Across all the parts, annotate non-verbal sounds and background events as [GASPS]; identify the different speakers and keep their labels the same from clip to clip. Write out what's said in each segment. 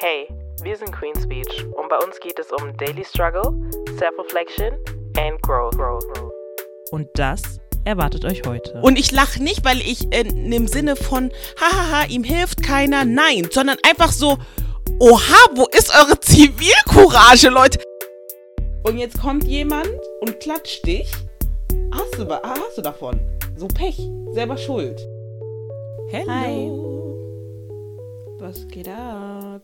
Speaker 1: Hey, wir sind Queen Speech und bei uns geht es um Daily Struggle, Self-Reflection and Growth.
Speaker 2: Und das erwartet euch heute.
Speaker 3: Und ich lache nicht, weil ich in, im Sinne von, hahaha, ihm hilft keiner, nein, sondern einfach so, oha, wo ist eure Zivilcourage, Leute? Und jetzt kommt jemand und klatscht dich. Hast du, hast du davon? So Pech, selber schuld.
Speaker 2: Hello.
Speaker 3: Hi. Was geht ab?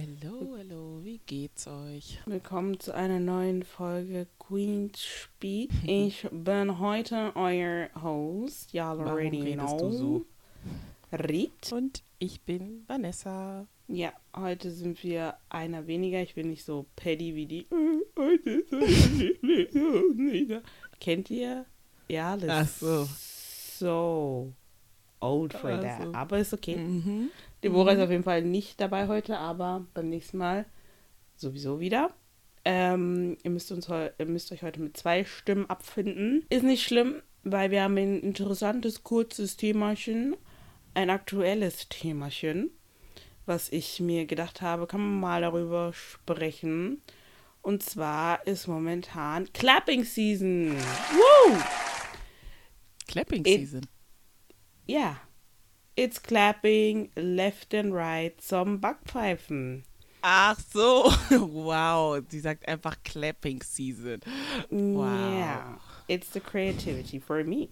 Speaker 2: Hello, hello, wie geht's euch?
Speaker 3: Willkommen zu einer neuen Folge Queen Speak. Ich [LAUGHS] bin heute euer Host. Y'all already know.
Speaker 2: so?
Speaker 3: Riet.
Speaker 2: Und ich bin Vanessa.
Speaker 3: Ja, heute sind wir einer weniger. Ich bin nicht so petty wie die. "Äh, Heute ist es nicht." Kennt ihr? Ja, das
Speaker 2: Ach
Speaker 3: ist
Speaker 2: so.
Speaker 3: so old for
Speaker 2: Ach
Speaker 3: that. Aber ist okay.
Speaker 2: Mhm.
Speaker 3: Deborah ist auf jeden Fall nicht dabei heute, aber beim nächsten Mal sowieso wieder. Ähm, ihr, müsst uns ihr müsst euch heute mit zwei Stimmen abfinden. Ist nicht schlimm, weil wir haben ein interessantes, kurzes Themachen, ein aktuelles Themachen, was ich mir gedacht habe, kann man mal darüber sprechen. Und zwar ist momentan Clapping Season. Woo!
Speaker 2: Clapping Season.
Speaker 3: Ja. It's clapping left and right zum Backpfeifen.
Speaker 2: Ach so. [LAUGHS] Wow, sie sagt einfach Clapping Season. Wow.
Speaker 3: Yeah. It's the creativity for me.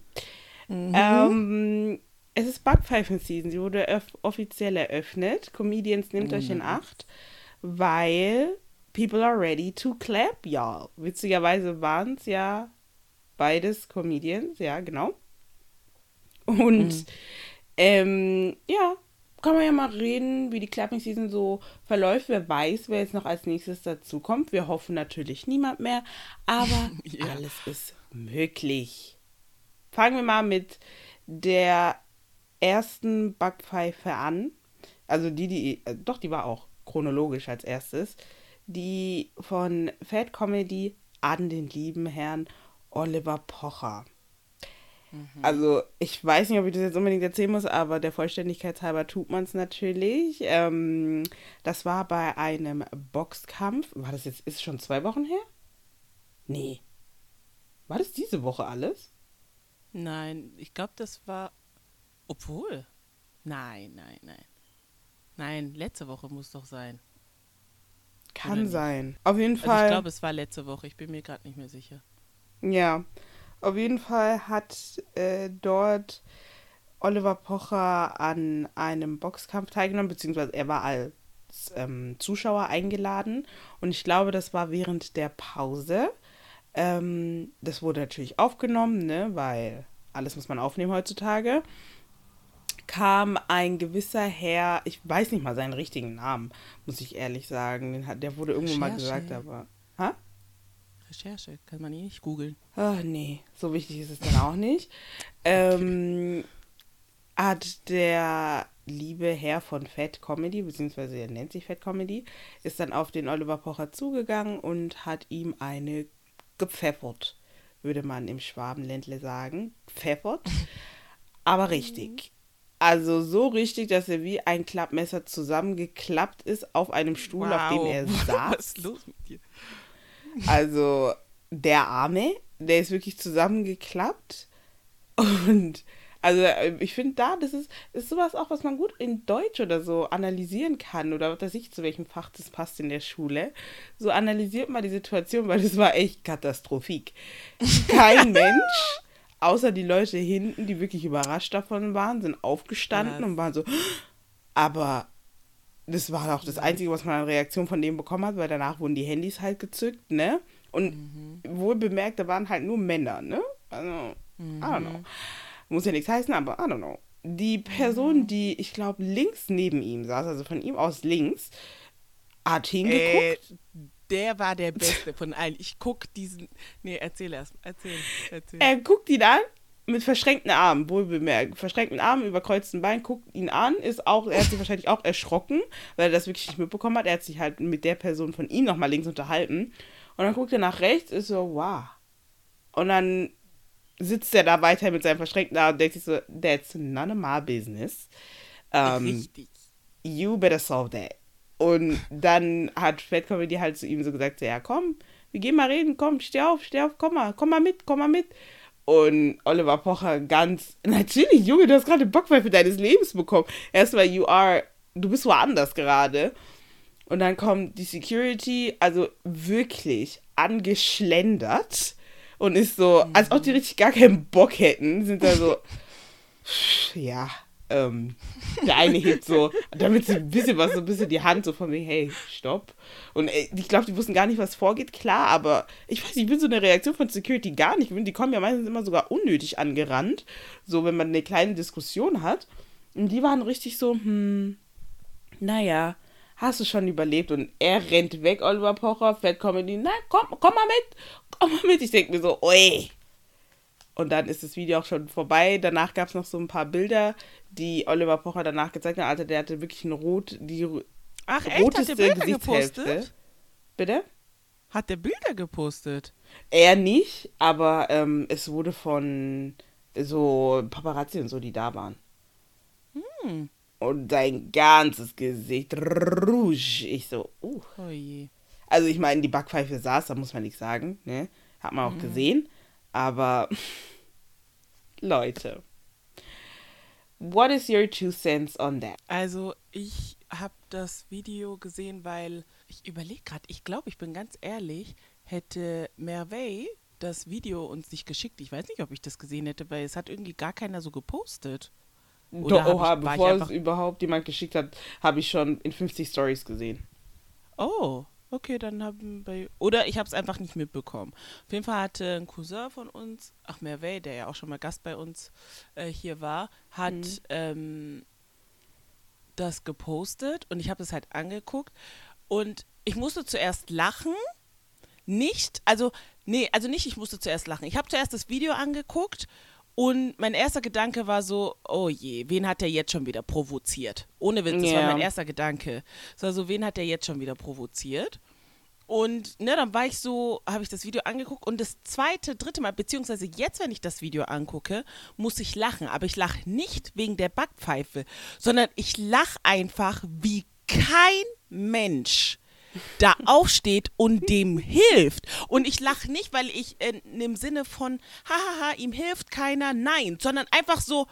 Speaker 2: Mhm.
Speaker 3: Ähm, es ist Backpfeifen-Season. Sie wurde öff offiziell eröffnet. Comedians, nehmt euch
Speaker 2: Mhm.
Speaker 3: in Acht, weil people are ready to clap, y'all. Witzigerweise waren es ja beides Comedians, ja, genau. Und
Speaker 2: Mhm.
Speaker 3: Ähm, ja, kann man ja mal reden, wie die Clapping Season so verläuft. Wer weiß, wer jetzt noch als nächstes dazukommt. Wir hoffen natürlich niemand mehr, aber [LAUGHS]
Speaker 2: Ja.
Speaker 3: alles ist möglich. Fangen wir mal mit der ersten Backpfeife an. Also die, die, äh, doch, die war auch chronologisch als erstes. Die von Fat Comedy an den lieben Herrn Oliver Pocher. Also, ich weiß nicht, ob ich das jetzt unbedingt erzählen muss, aber der Vollständigkeit halber tut man es natürlich. Ähm, das war bei einem Boxkampf. War das jetzt, ist es schon zwei Wochen her? Nee. War das diese Woche alles?
Speaker 2: Nein, ich glaube, das war. Obwohl. Nein, nein, nein. Nein, letzte Woche muss doch sein.
Speaker 3: Kann sein. Auf jeden
Speaker 2: Also ich
Speaker 3: Fall.
Speaker 2: glaube, es war letzte Woche. Ich bin mir gerade nicht mehr sicher.
Speaker 3: Ja, auf jeden Fall hat äh, dort Oliver Pocher an einem Boxkampf teilgenommen, beziehungsweise er war als ähm, Zuschauer eingeladen und ich glaube, das war während der Pause. Ähm, das wurde natürlich aufgenommen, ne, weil alles muss man aufnehmen heutzutage. Kam ein gewisser Herr, ich weiß nicht mal seinen richtigen Namen, muss ich ehrlich sagen. Den hat, der wurde irgendwo mal
Speaker 2: Recherche.
Speaker 3: gesagt, aber.
Speaker 2: Recherche, kann man eh nicht googeln.
Speaker 3: Ach nee, so wichtig ist es dann auch nicht. [LAUGHS] Ähm, hat der liebe Herr von Fat Comedy, beziehungsweise er nennt sich Fat Comedy, ist dann auf den Oliver Pocher zugegangen und hat ihm eine gepfeffert, würde man im Schwabenländle sagen. Pfeffert. [LAUGHS] Aber richtig. Also so richtig, dass er wie ein Klappmesser zusammengeklappt ist auf einem Stuhl, auf dem er saß. [LAUGHS]
Speaker 2: Was ist los mit dir?
Speaker 3: Also der Arme, der ist wirklich zusammengeklappt. Und also ich finde da, das ist, ist sowas auch, was man gut in Deutsch oder so analysieren kann. Oder was weiß ich, zu welchem Fach das passt in der Schule. So analysiert man die Situation, weil das war echt katastrophik. Kein [LAUGHS] Mensch, außer die Leute hinten, die wirklich überrascht davon waren, sind aufgestanden
Speaker 2: Was?
Speaker 3: und waren so, aber das war auch das Einzige, was man an Reaktion von denen bekommen hat, weil danach wurden die Handys halt gezückt, ne? Und wohl bemerkt, da waren halt nur Männer, ne? Also, I don't know. Muss ja nichts heißen, aber I don't know. Die Person, die, ich glaube, links neben ihm saß, also von ihm aus links, hat hingeguckt.
Speaker 2: Äh, der war der Beste von allen. Ich guck diesen. Nee, erzähl erst. Erzähl. erzähl.
Speaker 3: Er guckt ihn an mit verschränkten Armen, wohl bemerkt. Verschränkten Armen, überkreuzten Beinen, guckt ihn an, ist auch, er hat sich wahrscheinlich auch erschrocken, weil er das wirklich nicht mitbekommen hat. Er hat sich halt mit der Person von ihm nochmal links unterhalten. Und dann guckt er nach rechts, ist so, wow. Und dann sitzt er da weiter mit seinem verschränkten Arm und denkt sich so, that's none of my business. Ähm,
Speaker 2: Richtig.
Speaker 3: you better solve that. Und dann hat Fat Comedy halt zu ihm so gesagt, so, ja komm, wir gehen mal reden, komm, steh auf, steh auf, komm mal, komm mal mit, komm mal mit. Und Oliver Pocher ganz, [LAUGHS] natürlich, Junge, du hast gerade Bockpfeife deines Lebens bekommen. Erstmal, you are, du bist woanders gerade. Und dann kommt die Security, also wirklich angeschlendert und ist so, als ob die richtig gar keinen Bock hätten, sind da so, [LAUGHS] ja, ähm, der eine hebt so, damit sie ein bisschen was, so ein bisschen die Hand so von mir, hey, stopp. Und äh, ich glaube, die wussten gar nicht, was vorgeht, klar, aber ich weiß ich bin so eine Reaktion von Security gar nicht. Die kommen ja meistens immer sogar unnötig angerannt, so wenn man eine kleine Diskussion hat. Und die waren richtig so, hm, naja, hast du schon überlebt? Und er rennt weg, Oliver Pocher, Fat Comedy, na, komm, komm mal mit, komm mal mit. Ich denke mir so, oi. Und dann ist das Video auch schon vorbei. Danach gab es noch so ein paar Bilder, die Oliver Pocher danach gezeigt hat. Also der hatte wirklich ein rot, die
Speaker 2: Ach echt, hat der Bilder gepostet?
Speaker 3: Bitte?
Speaker 2: Hat der Bilder gepostet?
Speaker 3: Er nicht, aber ähm, es wurde von so Paparazzi und so, die da waren.
Speaker 2: Hm.
Speaker 3: Und sein ganzes Gesicht rouge. Ich so, uh.
Speaker 2: Oh je.
Speaker 3: Also ich meine, die Backpfeife saß, da muss man nichts sagen, ne? Hat man auch mhm. gesehen. Aber Leute, what is your two cents on that?
Speaker 2: Also ich habe das Video gesehen, weil ich überlege gerade, ich glaube, ich bin ganz ehrlich, hätte Merveille das Video uns nicht geschickt. Ich weiß nicht, ob ich das gesehen hätte, weil es hat irgendwie gar keiner so gepostet.
Speaker 3: Oder Doch, oha, ich, bevor es überhaupt jemand geschickt hat, habe ich schon in 50 Stories gesehen.
Speaker 2: Oh, Okay, dann haben wir. Oder ich habe es einfach nicht mitbekommen. Auf jeden Fall hatte ein Cousin von uns, ach Merveille, der ja auch schon mal Gast bei uns äh, hier war, hat mhm. ähm, das gepostet und ich habe es halt angeguckt und ich musste zuerst lachen. Nicht, also, nee, also nicht, ich musste zuerst lachen. Ich habe zuerst das Video angeguckt und mein erster Gedanke war so, oh je, wen hat der jetzt schon wieder provoziert? Ohne Witz, das yeah. war mein erster Gedanke. So, also, wen hat der jetzt schon wieder provoziert? Und ne, dann war ich so, habe ich das Video angeguckt und das zweite, dritte Mal, beziehungsweise jetzt, wenn ich das Video angucke, muss ich lachen. Aber ich lache nicht wegen der Backpfeife, sondern ich lache einfach, wie kein Mensch da [LAUGHS] aufsteht und dem hilft. Und ich lache nicht, weil ich in, im Sinne von, hahaha, ihm hilft keiner, nein, sondern einfach so,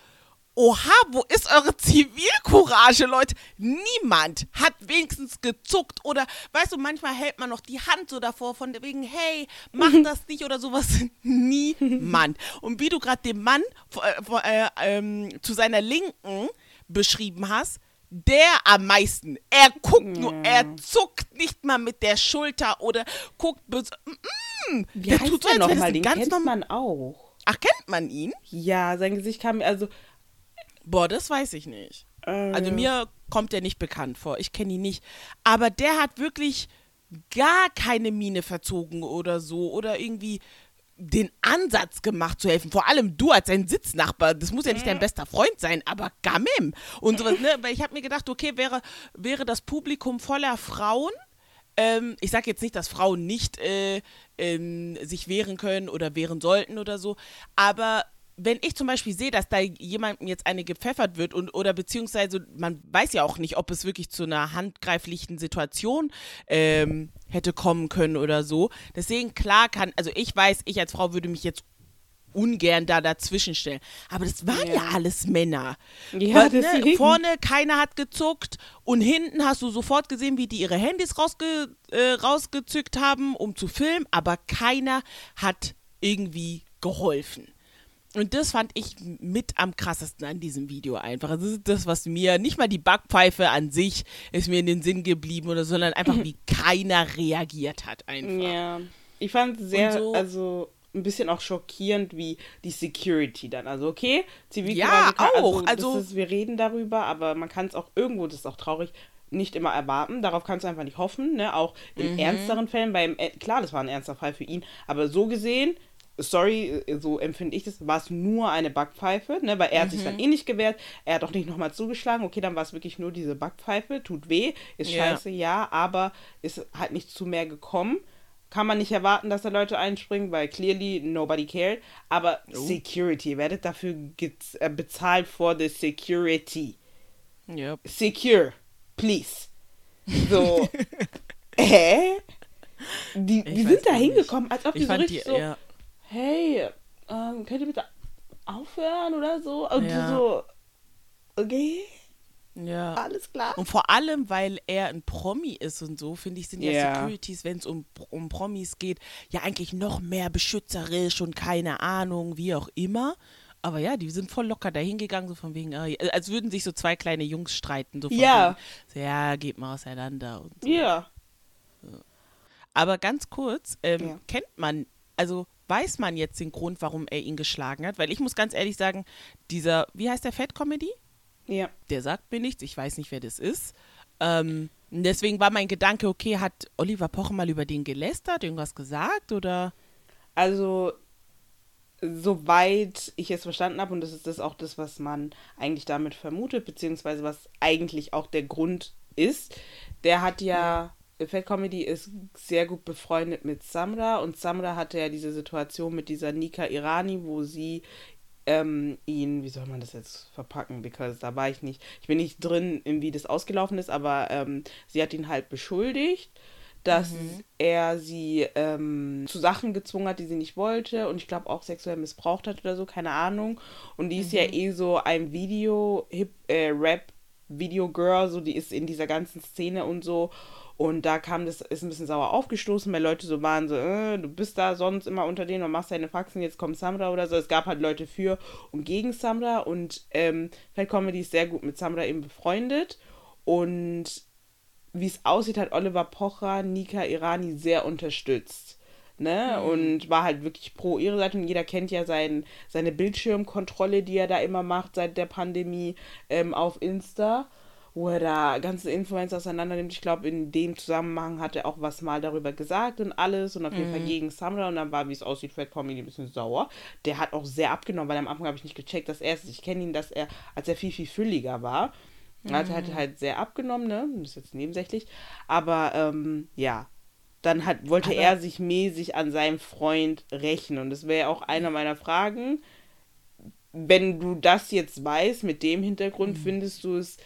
Speaker 2: oha, wo ist eure Zivilcourage, Leute? Niemand hat wenigstens gezuckt oder, weißt du, manchmal hält man noch die Hand so davor von wegen, hey, mach [LAUGHS] das nicht oder sowas. [LAUGHS] Niemand. Und wie du gerade den Mann äh, äh, äh, zu seiner Linken beschrieben hast, der am meisten. Er guckt nur, er zuckt nicht mal mit der Schulter oder guckt. Mm,
Speaker 3: mm, Wie der heißt tut der nochmal? Den ganz kennt man auch.
Speaker 2: Ach, kennt man ihn?
Speaker 3: Ja, sein Gesicht kam also.
Speaker 2: Boah, das weiß ich nicht. Äh. Also mir kommt er nicht bekannt vor. Ich kenne ihn nicht. Aber der hat wirklich gar keine Miene verzogen oder so. Oder irgendwie den Ansatz gemacht zu helfen. Vor allem du als sein Sitznachbar. Das muss ja nicht dein bester Freund sein, aber Gamim und [LAUGHS] sowas. Ne? Weil ich habe mir gedacht, okay, wäre, wäre das Publikum voller Frauen. Ähm, ich sage jetzt nicht, dass Frauen nicht äh, ähm, sich wehren können oder wehren sollten oder so, aber wenn ich zum Beispiel sehe, dass da jemandem jetzt eine gepfeffert wird und oder beziehungsweise man weiß ja auch nicht, ob es wirklich zu einer handgreiflichen Situation ähm, hätte kommen können oder so. Deswegen klar kann, also ich weiß, ich als Frau würde mich jetzt ungern da dazwischen stellen. Aber das waren ja, ja alles Männer. Ja, Weil, ne, vorne keiner hat gezuckt und hinten hast du sofort gesehen, wie die ihre Handys rausge, äh, rausgezückt haben, um zu filmen, aber keiner hat irgendwie geholfen. Und das fand ich mit am krassesten an diesem Video einfach. Das ist das, was mir, nicht mal die Backpfeife an sich ist mir in den Sinn geblieben oder, sondern einfach wie [CLEARS THROAT] keiner reagiert hat einfach.
Speaker 3: Ja. Ich fand es sehr, so, also ein bisschen auch schockierend, wie die Security dann. Also okay,
Speaker 2: Zivilcourage, ja, auch. Also,
Speaker 3: also ist, wir reden darüber, aber man kann es auch irgendwo, das ist auch traurig, nicht immer erwarten. Darauf kannst du einfach nicht hoffen, ne? Auch in mhm. ernsteren Fällen, beim, äh, klar, das war ein ernster Fall für ihn, aber so gesehen sorry, so empfinde ich das, war es nur eine Backpfeife, ne, weil er hat sich dann mhm. eh nicht gewehrt, er hat auch nicht nochmal zugeschlagen, okay, dann war es wirklich nur diese Backpfeife, tut weh, ist ja. scheiße, ja, aber ist halt nicht zu mehr gekommen. Kann man nicht erwarten, dass da Leute einspringen, weil clearly nobody cared. Aber oh. Security, ihr werdet dafür äh, bezahlt for the security.
Speaker 2: Yep.
Speaker 3: Secure, please. [LAUGHS] So, hä? Die, die sind da hingekommen, als ob die so richtig
Speaker 2: die,
Speaker 3: so,
Speaker 2: ja,
Speaker 3: hey, ähm, könnt ihr bitte aufhören oder so? Und
Speaker 2: Ja.
Speaker 3: so, okay,
Speaker 2: ja.
Speaker 3: alles klar.
Speaker 2: Und vor allem, weil er ein Promi ist und so, finde ich, sind ja
Speaker 3: Ja.
Speaker 2: Securities, wenn es um, um Promis geht, ja eigentlich noch mehr beschützerisch und keine Ahnung, wie auch immer. Aber ja, die sind voll locker dahingegangen, so von wegen, äh, als würden sich so zwei kleine Jungs streiten. So von
Speaker 3: Ja.
Speaker 2: Wegen, so, ja, geht mal auseinander. Und so.
Speaker 3: Ja.
Speaker 2: Aber ganz kurz, ähm,
Speaker 3: Ja.
Speaker 2: kennt man, also weiß man jetzt den Grund, warum er ihn geschlagen hat? Weil ich muss ganz ehrlich sagen, dieser, wie heißt der Fat Comedy?
Speaker 3: Ja.
Speaker 2: der sagt mir nichts, ich weiß nicht, wer das ist. Ähm, deswegen war mein Gedanke, okay, hat Oliver Pocher mal über den gelästert, irgendwas gesagt oder?
Speaker 3: Also, soweit ich es verstanden habe, und das ist das auch das, was man eigentlich damit vermutet, beziehungsweise was eigentlich auch der Grund ist, der hat ja, Fat Comedy ist sehr gut befreundet mit Samra und Samra hatte ja diese Situation mit dieser Nika Irani, wo sie ähm, ihn, wie soll man das jetzt verpacken, because da war ich nicht, ich bin nicht drin, in wie das ausgelaufen ist, aber ähm, sie hat ihn halt beschuldigt, dass er sie ähm, zu Sachen gezwungen hat, die sie nicht wollte und ich glaube auch sexuell missbraucht hat oder so, keine Ahnung. Und die ist ja eh so ein Video, Hip, äh, Rap, Video Girl, so die ist in dieser ganzen Szene und so. Und da kam das, ist ein bisschen sauer aufgestoßen, weil Leute so waren, so, äh, du bist da sonst immer unter denen und machst deine Faxen, jetzt kommt Samra oder so. Es gab halt Leute für und gegen Samra und ähm, Fat Comedy ist sehr gut mit Samra eben befreundet. Und wie es aussieht, hat Oliver Pocher Nika Irani sehr unterstützt. Ne? Und war halt wirklich pro ihre Seite. Und jeder kennt ja sein, seine Bildschirmkontrolle, die er da immer macht seit der Pandemie ähm, auf Insta, wo er da ganze Influencer auseinander nimmt. Ich glaube, in dem Zusammenhang hat er auch was mal darüber gesagt und alles. Und auf jeden Fall gegen Samra. Und dann war, wie es aussieht, Fat Comedy ein bisschen sauer. Der hat auch sehr abgenommen, weil am Anfang habe ich nicht gecheckt, dass er es. Ich kenne ihn, dass er, als er viel, viel fülliger war. Er hat halt, halt sehr abgenommen, ne? Das ist jetzt nebensächlich. Aber ähm, ja, dann hat, wollte
Speaker 2: Aber-
Speaker 3: er sich mäßig an seinem Freund rächen. Und das wäre ja auch einer meiner Fragen. Wenn du das jetzt weißt, mit dem Hintergrund,
Speaker 2: Mhm.
Speaker 3: findest du es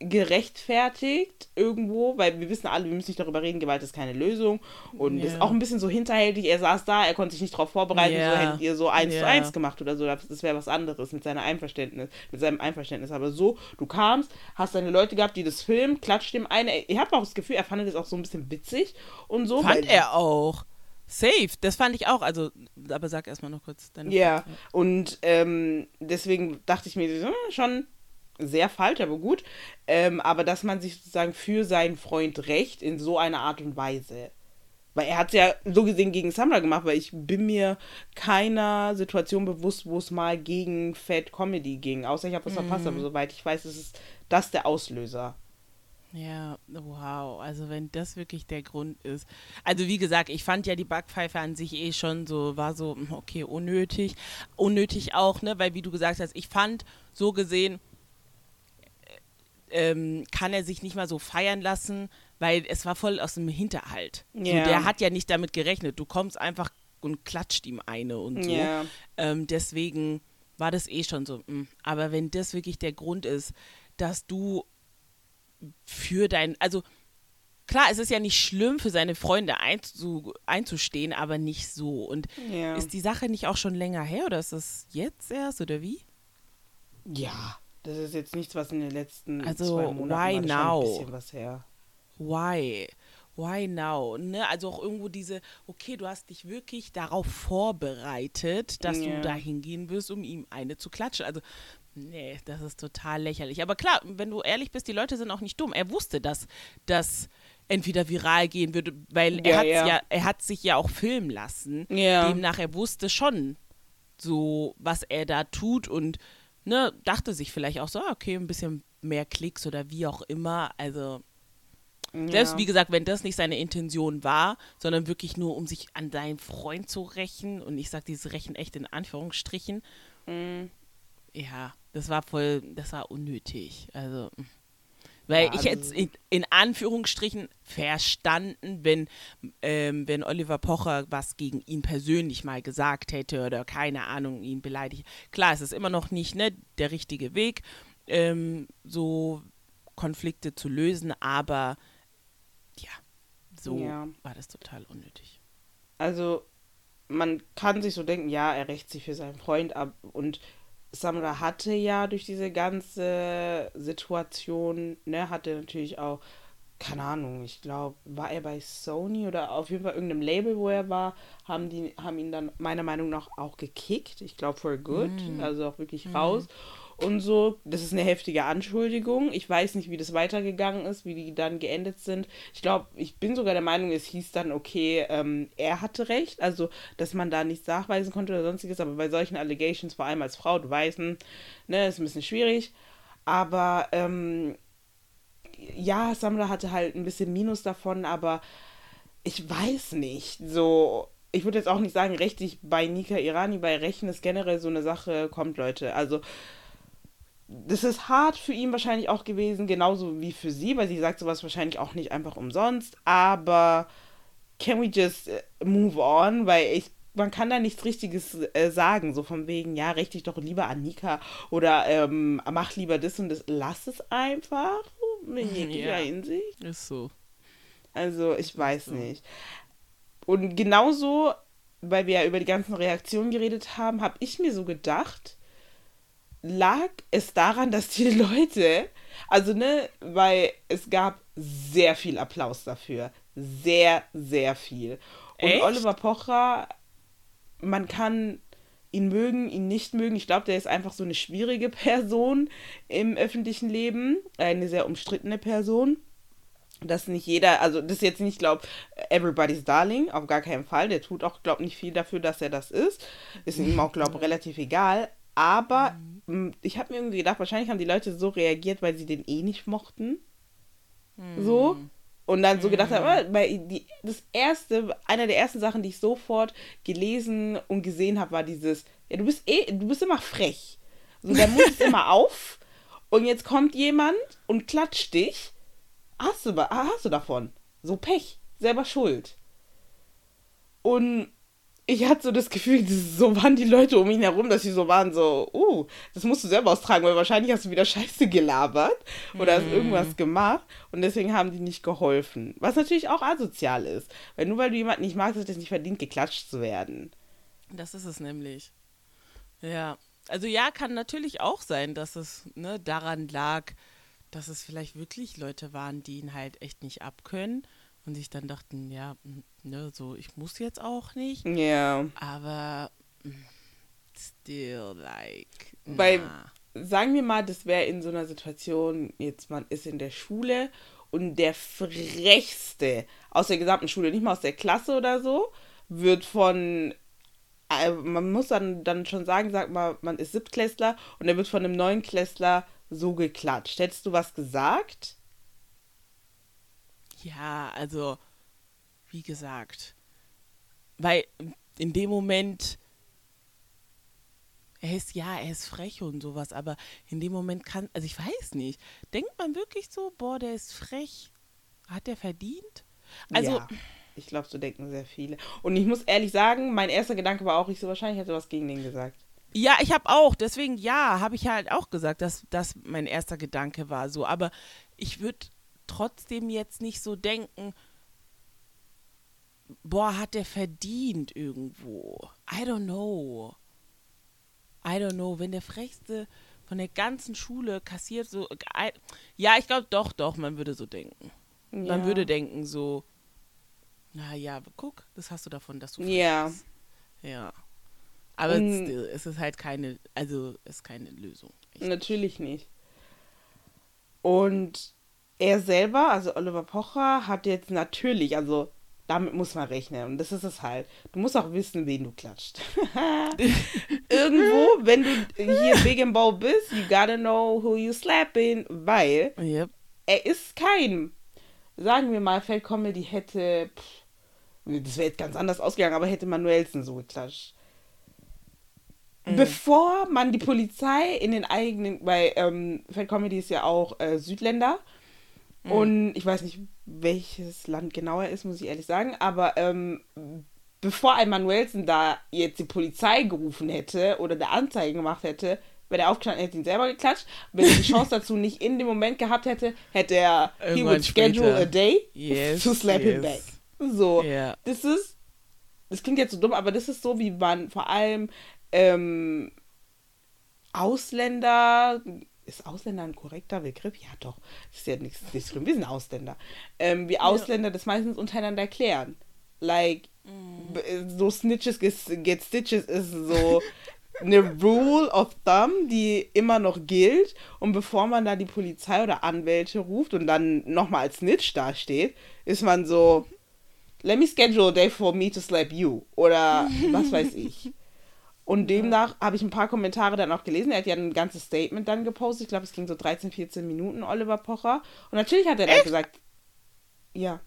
Speaker 3: gerechtfertigt irgendwo, weil wir wissen alle, wir müssen nicht darüber reden, Gewalt ist keine Lösung und
Speaker 2: Ja.
Speaker 3: ist auch ein bisschen so hinterhältig, er saß da, er konnte sich nicht darauf vorbereiten,
Speaker 2: Ja.
Speaker 3: so hättet ihr so eins zu
Speaker 2: Ja.
Speaker 3: eins gemacht oder so, das wäre was anderes mit seiner Einverständnis, mit seinem Einverständnis, aber so, du kamst, hast deine Leute gehabt, die das filmen, klatscht dem eine, ich habe auch das Gefühl, er fand das auch so ein bisschen witzig und so.
Speaker 2: Fand er auch. Safe, das fand ich auch. Also, aber sag erstmal noch kurz deine
Speaker 3: Ja,
Speaker 2: Frage.
Speaker 3: und ähm, deswegen dachte ich mir, hm, schon sehr falsch, aber gut. Ähm, aber dass man sich sozusagen für seinen Freund rächt in so einer Art und Weise. Weil er hat es ja so gesehen gegen Samra gemacht, weil ich bin mir keiner Situation bewusst, wo es mal gegen Fat Comedy ging. Außer ich habe was verpasst, aber soweit ich weiß, ist das der Auslöser.
Speaker 2: Ja, wow. Also wenn das wirklich der Grund ist. Also wie gesagt, ich fand ja die Backpfeife an sich eh schon so, war so, hm, okay, unnötig. Unnötig auch, ne? Weil wie du gesagt hast, ich fand so gesehen, ähm, kann er sich nicht mal so feiern lassen, weil es war voll aus dem Hinterhalt. So,
Speaker 3: Ja.
Speaker 2: der hat ja nicht damit gerechnet. Du kommst einfach und klatscht ihm eine und so.
Speaker 3: Ja.
Speaker 2: Ähm, deswegen war das eh schon so. mm. Aber wenn das wirklich der Grund ist, dass du für dein, also klar, es ist ja nicht schlimm, für seine Freunde einzu, einzustehen, aber nicht so. Und
Speaker 3: Ja.
Speaker 2: ist die Sache nicht auch schon länger her oder ist das jetzt erst oder wie?
Speaker 3: Ja, das ist jetzt nichts, was in den letzten
Speaker 2: Also,
Speaker 3: zwei Monaten
Speaker 2: why now?
Speaker 3: ein bisschen was her.
Speaker 2: Why? Why now? Ne? Also auch irgendwo diese, okay, du hast dich wirklich darauf vorbereitet, dass
Speaker 3: Ja.
Speaker 2: du da hingehen wirst, um ihm eine zu klatschen. Also, nee, das ist total lächerlich. Aber klar, wenn du ehrlich bist, die Leute sind auch nicht dumm. Er wusste, dass das entweder viral gehen würde, weil er
Speaker 3: Ja,
Speaker 2: hat
Speaker 3: ja.
Speaker 2: ja, er hat sich ja auch filmen lassen.
Speaker 3: Ja.
Speaker 2: Demnach, er wusste schon so, was er da tut und ne, dachte sich vielleicht auch so, ah, okay, ein bisschen mehr Klicks oder wie auch immer. Also selbst
Speaker 3: Ja.
Speaker 2: wie gesagt, wenn das nicht seine Intention war, sondern wirklich nur, um sich an deinen Freund zu rächen, und ich sage dieses Rächen echt in Anführungsstrichen,
Speaker 3: Mhm.
Speaker 2: ja, das war voll, das war unnötig. Also, mm. Weil
Speaker 3: Ja,
Speaker 2: ich hätte
Speaker 3: also-
Speaker 2: in, in Anführungsstrichen verstanden, wenn, ähm, wenn Oliver Pocher was gegen ihn persönlich mal gesagt hätte oder keine Ahnung, ihn beleidigt. Klar, es ist immer noch nicht ne, der richtige Weg. Ähm, so Konflikte zu lösen, aber ja, so
Speaker 3: Ja.
Speaker 2: war das total unnötig.
Speaker 3: Also, man kann sich so denken, ja, er rächt sich für seinen Freund ab. Und Samra hatte ja durch diese ganze Situation, ne, hatte natürlich auch, keine Ahnung, ich glaube, war er bei Sony oder auf jeden Fall irgendeinem Label, wo er war, haben die, haben ihn dann meiner Meinung nach auch gekickt. Ich glaube, for good, also auch wirklich raus. Und so, das ist eine heftige Anschuldigung. Ich weiß nicht, wie das weitergegangen ist, wie die dann geendet sind. Ich glaube, ich bin sogar der Meinung, es hieß dann, okay, ähm, er hatte recht, also dass man da nichts nachweisen konnte oder sonstiges, aber bei solchen Allegations, vor allem als Frau, du weißt, hm, ne, ist ein bisschen schwierig. Aber ähm, ja, Samra hatte halt ein bisschen Minus davon, aber ich weiß nicht. So, ich würde jetzt auch nicht sagen, rechtlich bei Nika Irani, bei Rechten ist generell so eine Sache, kommt Leute. Also, das ist hart für ihn wahrscheinlich auch gewesen, genauso wie für sie, weil sie sagt sowas wahrscheinlich auch nicht einfach umsonst, aber can we just äh, move on, weil ich man kann da nichts Richtiges äh, sagen, so von wegen, ja, richte dich doch lieber an Nika oder ähm, mach lieber das und das. Lass es einfach [LAUGHS] in jeglicher
Speaker 2: Ja.
Speaker 3: Hinsicht.
Speaker 2: Ist so.
Speaker 3: Also, ich weiß
Speaker 2: so.
Speaker 3: nicht. Und genauso, weil wir ja über die ganzen Reaktionen geredet haben, habe ich mir so gedacht, lag es daran, dass die [LAUGHS] Leute, also ne, weil es gab sehr viel Applaus dafür. Sehr, sehr viel. Und
Speaker 2: Echt?
Speaker 3: Oliver Pocher, man kann ihn mögen, ihn nicht mögen. Ich glaube, der ist einfach so eine schwierige [LAUGHS] Person im öffentlichen Leben. Eine sehr umstrittene Person. Dass nicht jeder, also das ist jetzt nicht, glaube everybody's darling, auf gar keinen Fall. Der tut auch, glaube nicht viel dafür, dass er das ist. Ist ihm auch, glaube relativ egal. Aber mh, ich habe mir irgendwie gedacht, wahrscheinlich haben die Leute so reagiert, weil sie den eh nicht mochten. So. Und dann so gedacht haben, ah, weil die, das erste, einer der ersten Sachen, die ich sofort gelesen und gesehen habe, war dieses, ja, du bist eh, du bist immer frech. So, der Mund ist [LAUGHS] immer auf und jetzt kommt jemand und klatscht dich. Hast du, hast du davon? So Pech, selber schuld. Und ich hatte so das Gefühl, so waren die Leute um ihn herum, dass sie so waren, so, uh, das musst du selber austragen, weil wahrscheinlich hast du wieder Scheiße gelabert oder hast irgendwas gemacht und deswegen haben die nicht geholfen. Was natürlich auch asozial ist. Weil nur weil du jemanden nicht magst, hat es nicht verdient, geklatscht zu werden.
Speaker 2: Das ist es nämlich. Ja. Also ja, kann natürlich auch sein, dass es ne, daran lag, dass es vielleicht wirklich Leute waren, die ihn halt echt nicht abkönnen und sich dann dachten, ja, ne, so, ich muss jetzt auch nicht.
Speaker 3: Ja.
Speaker 2: Aber mm, still like.
Speaker 3: Weil-
Speaker 2: na.
Speaker 3: Sagen wir mal, das wäre in so einer Situation, jetzt man ist in der Schule und der frechste aus der gesamten Schule, nicht mal aus der Klasse oder so, wird von, äh, man muss dann, dann schon sagen, sag mal, man ist Siebtklässler und er wird von einem Neunklässler so geklatscht. Hättest du was gesagt?
Speaker 2: Ja, also, wie gesagt, weil in dem Moment, er ist, ja, er ist frech und sowas, aber in dem Moment kann, also ich weiß nicht, denkt man wirklich so, boah, der ist frech, hat der verdient? Also,
Speaker 3: ja, ich glaube, so denken sehr viele. Und ich muss ehrlich sagen, mein erster Gedanke war auch, ich so wahrscheinlich hätte was gegen den gesagt.
Speaker 2: Ja, ich habe auch, deswegen ja, habe ich halt auch gesagt, dass das mein erster Gedanke war so, aber ich würde trotzdem jetzt nicht so denken, boah, hat der verdient irgendwo. I don't know. I don't know, wenn der frechste von der ganzen Schule kassiert so I- ja, ich glaube doch, doch, man würde so denken. Man
Speaker 3: Ja.
Speaker 2: würde denken so na ja, guck, das hast du davon, dass du frech
Speaker 3: Ja.
Speaker 2: bist. Ja. Aber still, es ist halt keine, also es ist keine Lösung. Echt.
Speaker 3: Natürlich nicht. Und er selber, also Oliver Pocher, hat jetzt natürlich, also damit muss man rechnen. Und das ist es halt. Du musst auch wissen, wen du klatscht. [LAUGHS] Irgendwo, [LAUGHS] wenn du hier big and bold bist, you gotta know who you slapping, weil
Speaker 2: Yep.
Speaker 3: er ist kein, sagen wir mal, Feld Comedy hätte, pff, das wäre jetzt ganz anders ausgegangen, aber hätte Manuelsen so geklatscht. Bevor man die Polizei in den eigenen, weil ähm, Feld Comedy ist ja auch äh, Südländer und ich weiß nicht, welches Land genau er ist, muss ich ehrlich sagen, aber ähm, bevor ein Manuelsen da jetzt die Polizei gerufen hätte oder eine Anzeige gemacht hätte, Wäre er aufgestanden, hätte ihn selber geklatscht. Wenn er die [LAUGHS] Chance dazu nicht in dem Moment gehabt hätte, hätte er, he would schedule
Speaker 2: später.
Speaker 3: a day
Speaker 2: Yes,
Speaker 3: to slap him back.
Speaker 2: yes.
Speaker 3: So,
Speaker 2: Ja.
Speaker 3: das ist, das klingt jetzt so dumm, aber das ist so, wie man vor allem ähm, Ausländer, ist Ausländer ein korrekter Begriff? Ja, doch. Das ist ja nichts, nichts schlimm. Wir sind Ausländer. Ähm, wie Ausländer das meistens untereinander klären. Like, b- so Snitches get Stitches ist so eine Rule of Thumb, die immer noch gilt. Und bevor man da die Polizei oder Anwälte ruft und dann nochmal als Snitch dasteht, ist man so, let me schedule a day for me to slap you. Oder [LAUGHS] was weiß ich. Und demnach habe ich ein paar Kommentare dann auch gelesen. Er hat ja ein ganzes Statement dann gepostet. Ich glaube, es ging so 13, 14 Minuten, Oliver Pocher. Und natürlich hat er dann gesagt, ja.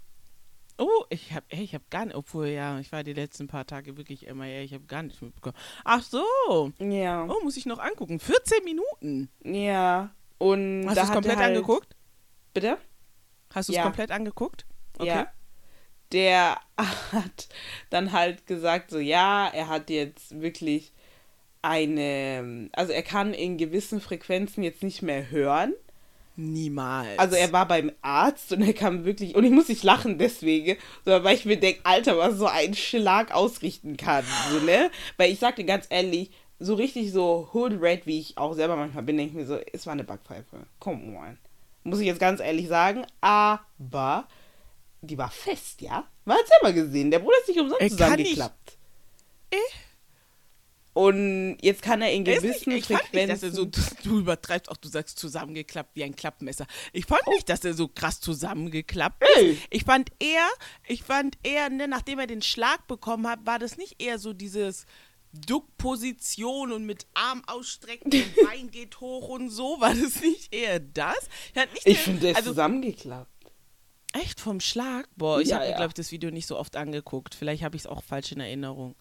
Speaker 2: Oh, ich habe ich hab gar nicht, obwohl ja, ich war die letzten paar Tage wirklich immer, ja, ich habe gar nicht mitbekommen. Ach so.
Speaker 3: Ja.
Speaker 2: Oh, muss ich noch angucken. 14 Minuten.
Speaker 3: Ja. Und
Speaker 2: Hast du es komplett
Speaker 3: halt,
Speaker 2: angeguckt?
Speaker 3: Bitte?
Speaker 2: Hast du es
Speaker 3: Ja.
Speaker 2: komplett angeguckt? Okay.
Speaker 3: Ja. Der [LAUGHS] hat dann halt gesagt, so ja, er hat jetzt wirklich eine, also er kann in gewissen Frequenzen jetzt nicht mehr hören.
Speaker 2: Niemals.
Speaker 3: Also er war beim Arzt und er kam wirklich, und ich muss nicht lachen deswegen, sondern weil ich mir denke, Alter, was so ein Schlag ausrichten kann, so, ne? Weil ich sag dir ganz ehrlich, so richtig so Hood Red, wie ich auch selber manchmal bin, denke ich mir so, es war eine Backpfeife. Come on. Muss ich jetzt ganz ehrlich sagen, aber die war fest, ja? Man hat selber gesehen, der Bruder ist nicht umsonst
Speaker 2: Er kann nicht-
Speaker 3: zusammengeklappt. Und jetzt kann er in
Speaker 2: Er
Speaker 3: gewissen
Speaker 2: nicht, ich fand nicht, dass er
Speaker 3: Frequenzen...
Speaker 2: so, [LAUGHS] du übertreibst auch, du sagst zusammengeklappt wie ein Klappmesser. Ich fand nicht, dass er so krass zusammengeklappt ist.
Speaker 3: Ey.
Speaker 2: Ich fand eher, ich fand eher, ne, nachdem er den Schlag bekommen hat, war das nicht eher so dieses Duckposition und mit Arm ausstrecken und [LAUGHS] Bein geht hoch und so, war das nicht eher das? Ich,
Speaker 3: ich finde, der ist
Speaker 2: also,
Speaker 3: zusammengeklappt.
Speaker 2: Echt vom Schlag? Boah, ich
Speaker 3: Ja,
Speaker 2: habe mir,
Speaker 3: ja.
Speaker 2: glaube ich, das Video nicht so oft angeguckt. Vielleicht habe ich es auch falsch in Erinnerung.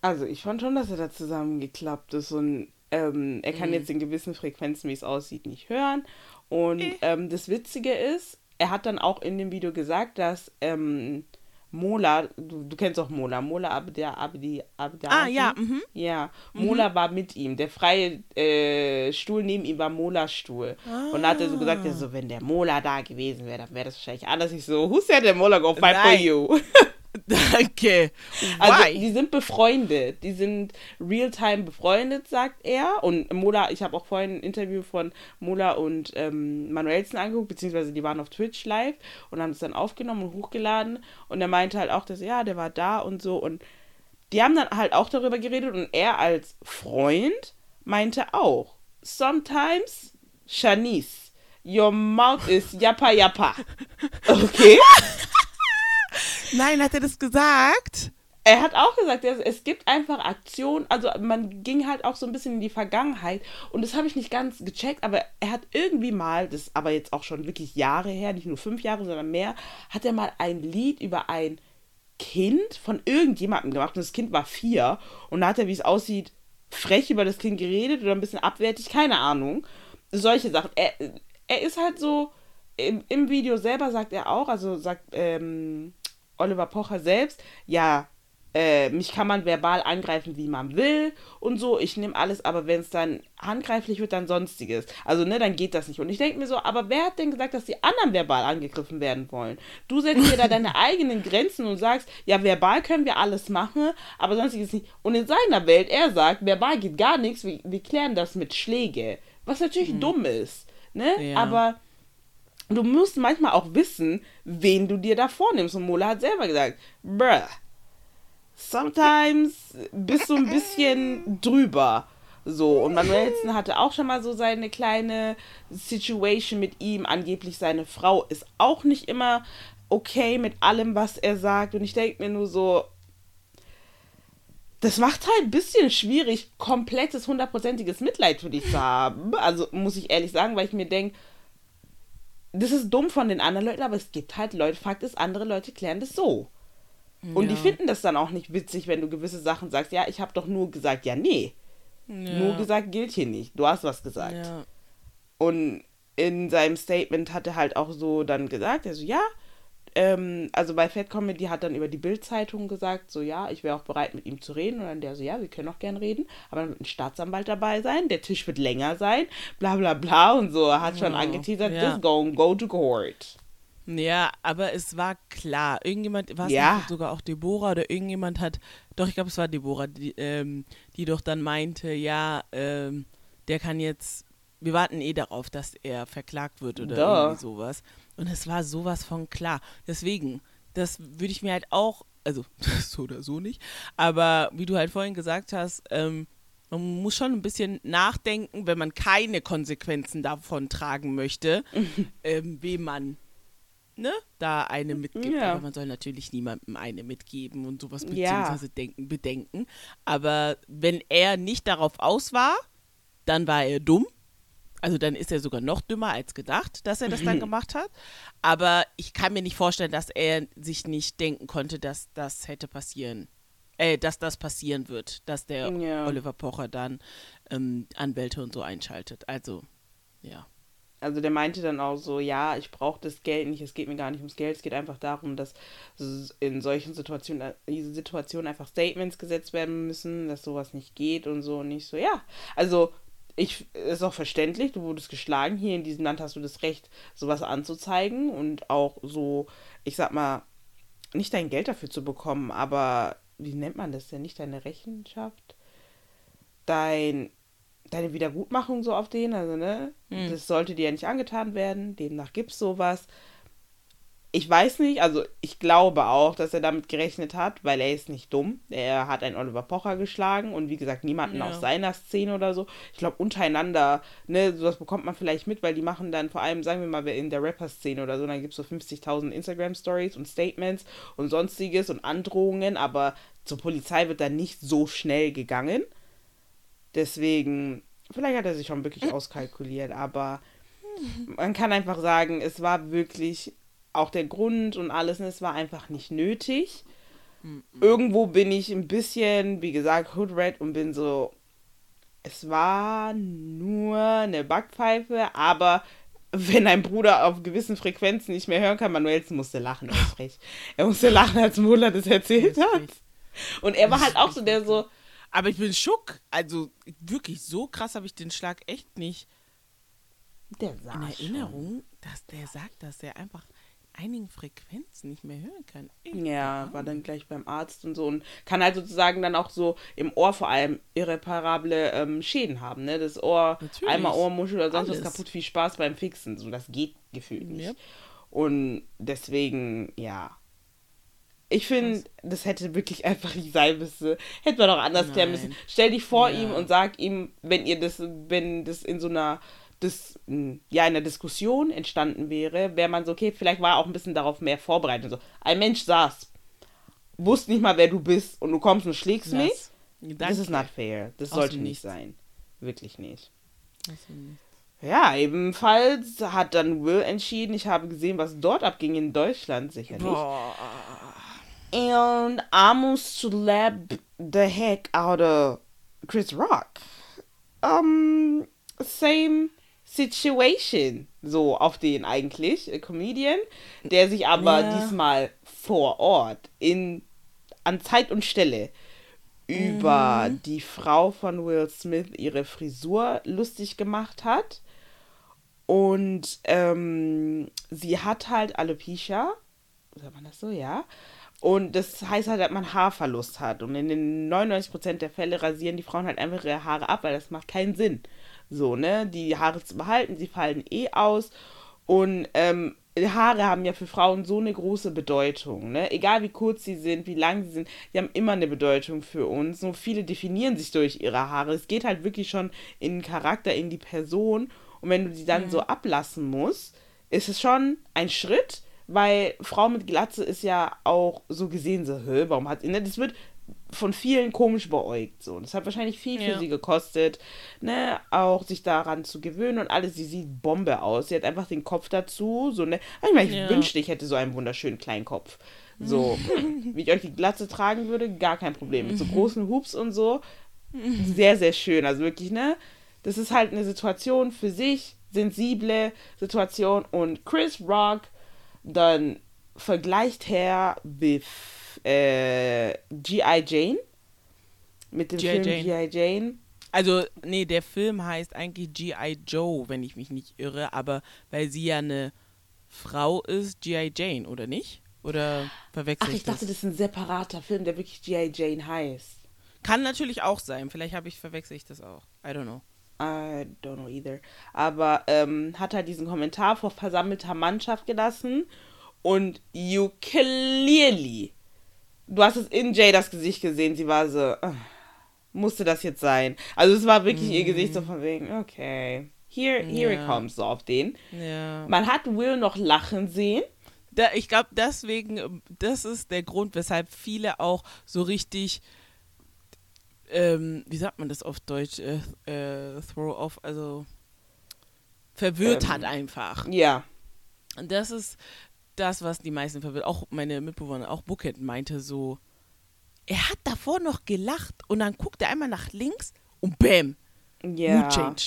Speaker 3: Also ich fand schon, dass er da zusammengeklappt ist und ähm, er
Speaker 2: Mhm.
Speaker 3: kann jetzt in gewissen Frequenzen, wie es aussieht, nicht hören. Und
Speaker 2: Äh.
Speaker 3: ähm, das Witzige ist, er hat dann auch in dem Video gesagt, dass ähm, Mola, du, du kennst auch Mola, Mola Abdi, Abdi, Abdi
Speaker 2: Ah, ja, mhm.
Speaker 3: Ja, Mola war mit ihm. Der freie äh, Stuhl neben ihm war Molas Stuhl. Und da hat er so gesagt,
Speaker 2: Ah.
Speaker 3: ja, so, wenn der Mola da gewesen wäre, dann wäre das wahrscheinlich anders. Ich so, who said der Mola go fight for
Speaker 2: Nein.
Speaker 3: you? [LAUGHS] [LAUGHS]
Speaker 2: Danke.
Speaker 3: Also,
Speaker 2: Why?
Speaker 3: die sind befreundet. Die sind real-time befreundet, sagt er. Und Mola, ich habe auch vorhin ein Interview von Mola und ähm, Manuelsen angeguckt, beziehungsweise die waren auf Twitch live und haben es dann aufgenommen und hochgeladen. Und er meinte halt auch, dass ja, der war da und so. Und die haben dann halt auch darüber geredet und er als Freund meinte auch, sometimes, Shanice, your mouth is yappa yappa. [LAUGHS] Okay? [LAUGHS]
Speaker 2: Nein, hat er das gesagt?
Speaker 3: Er hat auch gesagt, es, gibt einfach Aktionen, also man ging halt auch so ein bisschen in die Vergangenheit und das habe ich nicht ganz gecheckt, aber er hat irgendwie mal, das ist aber jetzt auch schon wirklich Jahre her, nicht nur fünf Jahre, sondern mehr, hat er mal ein Lied über ein Kind von irgendjemandem gemacht und das Kind war vier und da hat er, wie es aussieht, frech über das Kind geredet oder ein bisschen abwertig, keine Ahnung. Solche Sachen. Er, er ist halt so, im, im Video selber sagt er auch, also sagt ähm, Oliver Pocher selbst, ja, äh, mich kann man verbal angreifen, wie man will und so. Ich nehme alles, aber wenn es dann handgreiflich wird, dann sonstiges. Also, ne, dann geht das nicht. Und ich denke mir so, aber wer hat denn gesagt, dass die anderen verbal angegriffen werden wollen? Du setzt dir da [LAUGHS] deine eigenen Grenzen und sagst, ja, verbal können wir alles machen, aber sonstiges nicht. Und in seiner Welt, er sagt, verbal geht gar nichts, wir, wir klären das mit Schläge. Was natürlich dumm ist, ne?
Speaker 2: Ja.
Speaker 3: Aber du musst manchmal auch wissen, wen du dir da vornimmst. Und Mola hat selber gesagt, bruh, sometimes bist du ein bisschen drüber. So, und Manuelsen hatte auch schon mal so seine kleine Situation mit ihm. Angeblich seine Frau ist auch nicht immer okay mit allem, was er sagt. Und ich denke mir nur so, das macht halt ein bisschen schwierig, komplettes, hundertprozentiges Mitleid für dich zu haben. Also muss ich ehrlich sagen, weil ich mir denke, das ist dumm von den anderen Leuten, aber es gibt halt Leute, Fakt ist, andere Leute klären das so. Und die
Speaker 2: Ja.
Speaker 3: finden das dann auch nicht witzig, wenn du gewisse Sachen sagst. Ja, ich habe doch nur gesagt, ja, nee. Nur gesagt gilt hier nicht. Du hast was gesagt.
Speaker 2: Ja.
Speaker 3: Und in seinem Statement hat er halt auch so dann gesagt, also ja, ähm, also bei Fat Comedy hat dann über die Bild-Zeitung gesagt, so ja, ich wäre auch bereit mit ihm zu reden. Und dann der so, ja, wir können auch gern reden, aber dann wird ein Staatsanwalt dabei sein, der Tisch wird länger sein, bla bla bla und so. Er hat schon
Speaker 2: Oh,
Speaker 3: angeteasert,
Speaker 2: ja.
Speaker 3: this going go to court.
Speaker 2: Ja, aber es war klar. Irgendjemand, war es
Speaker 3: Ja.
Speaker 2: sogar auch Deborah oder irgendjemand hat, doch, ich glaube, es war Deborah, die, ähm, die doch dann meinte, ja, ähm, der kann jetzt, wir warten eh darauf, dass er verklagt wird oder
Speaker 3: Duh.
Speaker 2: irgendwie sowas. Und es war sowas von klar. Deswegen, das würde ich mir halt auch, also [LAUGHS] so oder so nicht, aber wie du halt vorhin gesagt hast, ähm, man muss schon ein bisschen nachdenken, wenn man keine Konsequenzen davon tragen möchte, [LAUGHS] ähm, wem man ne, da eine mitgibt.
Speaker 3: Ja.
Speaker 2: Aber man soll natürlich niemandem eine mitgeben und sowas
Speaker 3: Ja.
Speaker 2: beziehungsweise denken, bedenken. Aber wenn er nicht darauf aus war, dann war er dumm. Also dann ist er sogar noch dümmer als gedacht, dass er das dann gemacht hat. Aber ich kann mir nicht vorstellen, dass er sich nicht denken konnte, dass das hätte passieren. Äh, dass das passieren wird, dass der
Speaker 3: Ja.
Speaker 2: Oliver Pocher dann ähm, Anwälte und so einschaltet. Also, ja.
Speaker 3: Also der meinte dann auch so, ja, ich brauche das Geld nicht, es geht mir gar nicht ums Geld, es geht einfach darum, dass in solchen Situationen, diese Situationen einfach Statements gesetzt werden müssen, dass sowas nicht geht und so und nicht so, ja. Also ich ist auch verständlich, du wurdest geschlagen, hier in diesem Land hast du das Recht, sowas anzuzeigen und auch so, ich sag mal, nicht dein Geld dafür zu bekommen, aber wie nennt man das denn? Nicht deine Rechenschaft? Dein, deine Wiedergutmachung so auf den, also ne?
Speaker 2: Hm.
Speaker 3: Das sollte dir ja nicht angetan werden, demnach gibt's sowas. Ich weiß nicht, also ich glaube auch, dass er damit gerechnet hat, weil er ist nicht dumm. Er hat einen Oliver Pocher geschlagen und wie gesagt, niemanden
Speaker 2: Ja.
Speaker 3: aus seiner Szene oder so. Ich glaube, untereinander, ne, sowas bekommt man vielleicht mit, weil die machen dann vor allem, sagen wir mal, in der Rapper-Szene oder so, dann gibt es so 50.000 Instagram-Stories und Statements und sonstiges und Androhungen, aber zur Polizei wird dann nicht so schnell gegangen. Deswegen, vielleicht hat er sich schon wirklich [LAUGHS] auskalkuliert, aber man kann einfach sagen, es war wirklich auch der Grund und alles, ne, es war einfach nicht nötig. Irgendwo bin ich ein bisschen, wie gesagt, Hood Red und bin so, es war nur eine Backpfeife, aber wenn ein Bruder auf gewissen Frequenzen nicht mehr hören kann, Manuelsen musste lachen, er frech. Er musste lachen, als Muller das erzählt hat. Und er war halt auch so der so,
Speaker 2: Aber ich bin schock. Also wirklich so krass habe ich den Schlag echt nicht
Speaker 3: der
Speaker 2: in
Speaker 3: schon.
Speaker 2: Erinnerung, dass der sagt, dass er einfach einigen Frequenzen nicht mehr hören kann. Ich-
Speaker 3: Ja, war dann gleich beim Arzt und so und kann halt sozusagen dann auch so im Ohr vor allem irreparable ähm, Schäden haben, ne? Das Ohr,
Speaker 2: Natürlich.
Speaker 3: einmal Ohrmuschel oder sonst
Speaker 2: Alles.
Speaker 3: was kaputt, viel Spaß beim Fixen. So, das geht gefühlt nicht.
Speaker 2: Yep.
Speaker 3: Und deswegen, ja. Ich finde, das hätte wirklich einfach nicht sein müssen. Hätte man auch anders klären müssen.
Speaker 2: Nein.
Speaker 3: Stell dich vor
Speaker 2: Ja.
Speaker 3: ihm und sag ihm, wenn ihr das, wenn das in so einer das, ja, in einer Diskussion entstanden wäre, wäre man so, okay, vielleicht war auch ein bisschen darauf mehr vorbereitet. So, ein Mensch saß, wusste nicht mal, wer du bist und du kommst und schlägst mich.
Speaker 2: Lass.
Speaker 3: Das
Speaker 2: Danke.
Speaker 3: ist not fair. Das
Speaker 2: Aus
Speaker 3: sollte nicht
Speaker 2: Nichts.
Speaker 3: sein. Wirklich nicht. Ja, ebenfalls hat dann Will entschieden, ich habe gesehen, was dort abging in Deutschland, sicherlich.
Speaker 2: Boah.
Speaker 3: And almost slapped the heck out of Chris Rock. Um, same situation. So auf den eigentlich, äh, Comedian, der sich aber
Speaker 2: Ja.
Speaker 3: diesmal vor Ort in an Zeit und Stelle über die Frau von Will Smith ihre Frisur lustig gemacht hat. Und ähm, sie hat halt Alopecia. Sagt man das so, ja? Und das heißt halt, dass man Haarverlust hat. Und in den 99% der Fälle rasieren die Frauen halt einfach ihre Haare ab, weil das macht keinen Sinn. So, ne? Die Haare zu behalten, sie fallen eh aus. Und ähm, Haare haben ja für Frauen so eine große Bedeutung, ne? Egal wie kurz sie sind, wie lang sie sind, die haben immer eine Bedeutung für uns. Nur viele definieren sich durch ihre Haare. Es geht halt wirklich schon in den Charakter, in die Person. Und wenn du die dann so ablassen musst, ist es schon ein Schritt, weil Frau mit Glatze ist ja auch so gesehen so, hä, warum hat sie, ne? Das wird von vielen komisch beäugt, so. Das hat wahrscheinlich viel für
Speaker 2: Ja.
Speaker 3: sie gekostet, ne? Auch sich daran zu gewöhnen und alles. Sie sieht Bombe aus. Sie hat einfach den Kopf dazu, so, ne? Ich meine, ich
Speaker 2: Ja.
Speaker 3: wünschte, ich hätte so einen wunderschönen kleinen Kopf. So, [LAUGHS] wie ich euch die Glatze tragen würde, gar kein Problem. Mit so großen Hubs und so, sehr, sehr schön. Also wirklich, ne? Das ist halt eine Situation für sich, sensible Situation und Chris Rock dann vergleicht er mit äh, G.I. Jane. Mit dem. Film. G.I. Jane.
Speaker 2: Also, nee, der Film heißt eigentlich G.I. Joe, wenn ich mich nicht irre, aber weil sie ja eine Frau ist, G.I. Jane, oder nicht? Oder verwechsel
Speaker 3: Ach, ich dachte,
Speaker 2: das?
Speaker 3: das ist ein separater Film, der wirklich G.I. Jane heißt.
Speaker 2: Kann natürlich auch sein. Vielleicht habe ich verwechsel ich das auch. I don't know.
Speaker 3: I don't know either. Aber ähm, hat halt diesen Kommentar vor versammelter Mannschaft gelassen und you clearly, du hast es in Jay das Gesicht gesehen, sie war so, "Ah, musste das jetzt sein? Also es war wirklich ihr Gesicht so von wegen, okay, here, here it
Speaker 2: Ja.
Speaker 3: comes, so auf den.
Speaker 2: Ja.
Speaker 3: Man hat Will noch lachen sehen.
Speaker 2: Da, ich glaube, deswegen, das ist der Grund, weshalb viele auch so richtig, ähm, wie sagt man das auf Deutsch, äh, äh, throw off, also verwirrt
Speaker 3: Ähm.
Speaker 2: hat einfach.
Speaker 3: Ja.
Speaker 2: Und das ist das, was die meisten verwirrt. Auch meine Mitbewohner, auch Bucket meinte so, er hat davor noch gelacht und dann guckt er einmal nach links und bam,
Speaker 3: Ja.
Speaker 2: Mood Change.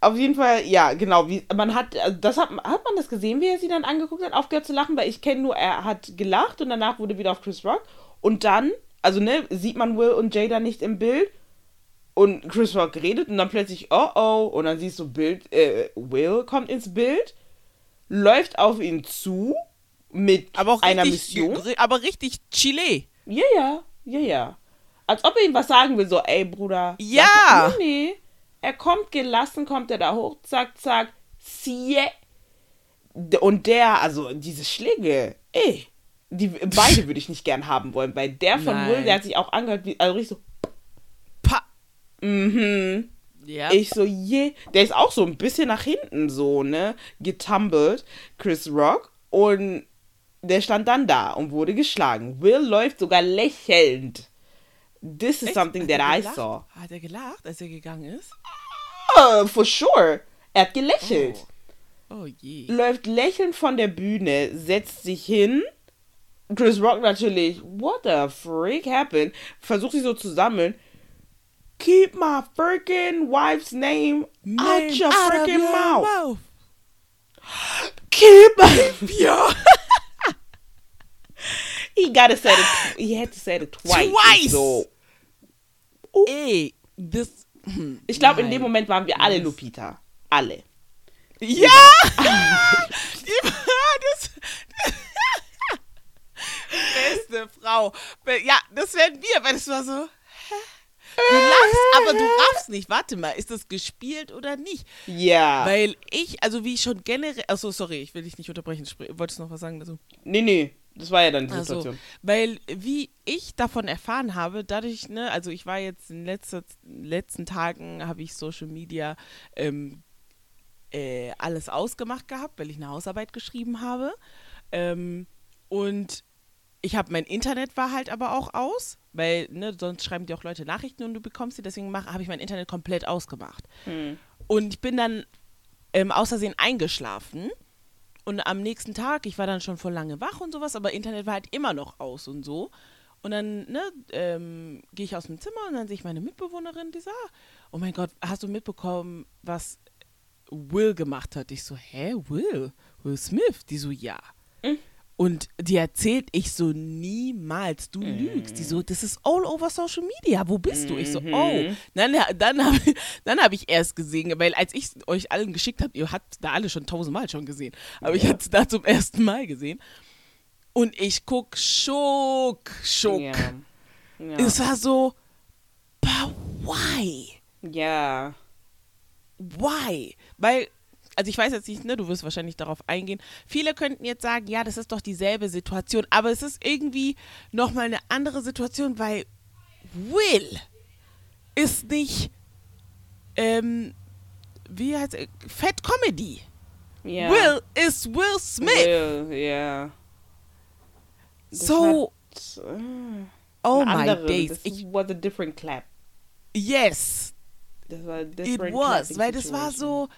Speaker 3: Auf jeden Fall, ja, genau. Wie, man hat, also das hat, hat man das gesehen, wie er sie dann angeguckt hat, aufgehört zu lachen, weil ich kenne nur, er hat gelacht und danach wurde wieder auf Chris Rock. Und dann, also ne, sieht man Will und Jada nicht im Bild und Chris Rock redet und dann plötzlich, oh oh, und dann siehst du Bild, äh, Will kommt ins Bild, läuft auf ihn zu mit
Speaker 2: Aber auch
Speaker 3: einer
Speaker 2: richtig,
Speaker 3: Mission.
Speaker 2: aber richtig Chile.
Speaker 3: Ja, ja, ja, ja. Als ob er ihm was sagen will, so, ey, Bruder.
Speaker 2: Ja.
Speaker 3: mal- Nee, nee. Er kommt gelassen, kommt er da hoch, zack, zack, sie. Und der, also diese Schläge, ey, die beide [LAUGHS] würde ich nicht gern haben wollen. Bei der von. Will, der hat sich auch angehört, wie, also richtig so,
Speaker 2: Pa.
Speaker 3: mhm.
Speaker 2: Ja.
Speaker 3: Ich so, je. Der ist auch so ein bisschen nach hinten so, ne? Getumbelt, Chris Rock. Und der stand dann da und wurde geschlagen. Will läuft sogar lächelnd. This is
Speaker 2: Echt?
Speaker 3: something
Speaker 2: Hat
Speaker 3: that I saw.
Speaker 2: Hat er gelacht, als er gegangen ist?
Speaker 3: Uh, for sure. Er hat gelächelt.
Speaker 2: Oh je.
Speaker 3: Läuft lächelnd von der Bühne, setzt sich hin. Chris Rock natürlich, what the freak happened? Versucht sich so zu sammeln. Keep my freaking wife's name, out your
Speaker 2: out
Speaker 3: freaking
Speaker 2: your
Speaker 3: mouth.
Speaker 2: mouth.
Speaker 3: Keep
Speaker 2: Ja. [LAUGHS]
Speaker 3: He gotta say it. He had to say it twice.
Speaker 2: Twice.
Speaker 3: So.
Speaker 2: Ey, das. hm,
Speaker 3: Ich glaube, in dem Moment waren wir alle Lupita. Alle.
Speaker 2: Ja! [LAUGHS] War das. [LAUGHS] Beste Frau. Ja, das wären wir, weil es war so. Du lachst, aber du raffst nicht. Warte mal, ist das gespielt oder nicht?
Speaker 3: Ja.
Speaker 2: Weil ich, also wie ich schon generell. Achso, sorry, ich will dich nicht unterbrechen. Wolltest du noch was sagen dazu?
Speaker 3: nee, nee. Das war ja dann die
Speaker 2: Also,
Speaker 3: Situation.
Speaker 2: weil wie ich davon erfahren habe, dadurch, ne, also ich war jetzt in letzter, letzten Tagen, habe ich Social Media ähm, äh, alles ausgemacht gehabt, weil ich eine Hausarbeit geschrieben habe. Ähm, und ich habe mein Internet war halt aber auch aus, weil ne, sonst schreiben dir auch Leute Nachrichten und du bekommst sie, deswegen habe ich mein Internet komplett ausgemacht.
Speaker 3: Hm.
Speaker 2: Und ich bin dann ähm, außersehen eingeschlafen. Und am nächsten Tag, ich war dann schon voll lange wach und sowas, aber Internet war halt immer noch aus und so. Und dann ne, ähm, gehe ich aus dem Zimmer und dann sehe ich meine Mitbewohnerin, die sagt, oh mein Gott, hast du mitbekommen, was Will gemacht hat? Ich so, hä, Will? Will Smith? Die so, ja. Und die erzählt ich so niemals, du lügst. Die so, das ist all over Social Media. Wo bist du? Ich so, oh. Dann, dann habe dann hab ich erst gesehen, weil als ich es euch allen geschickt habe, ihr habt da alle schon tausendmal schon gesehen. Aber ich hatte es da zum ersten Mal gesehen. Und ich guck schock, schock.
Speaker 3: Ja. Ja.
Speaker 2: Es war so, but why?
Speaker 3: ja.
Speaker 2: Why? Weil, also ich weiß jetzt nicht, ne, du wirst wahrscheinlich darauf eingehen. Viele könnten jetzt sagen, ja, das ist doch dieselbe Situation, aber es ist irgendwie nochmal eine andere Situation, weil Will ist nicht, ähm, wie heißt es, Fat Comedy.
Speaker 3: ja.
Speaker 2: Will ist Will Smith.
Speaker 3: Will. Das
Speaker 2: so,
Speaker 3: hat, äh,
Speaker 2: oh my days. Ich,
Speaker 3: was a different clap.
Speaker 2: yes,
Speaker 3: Das war a
Speaker 2: It
Speaker 3: different
Speaker 2: was, weil das war so,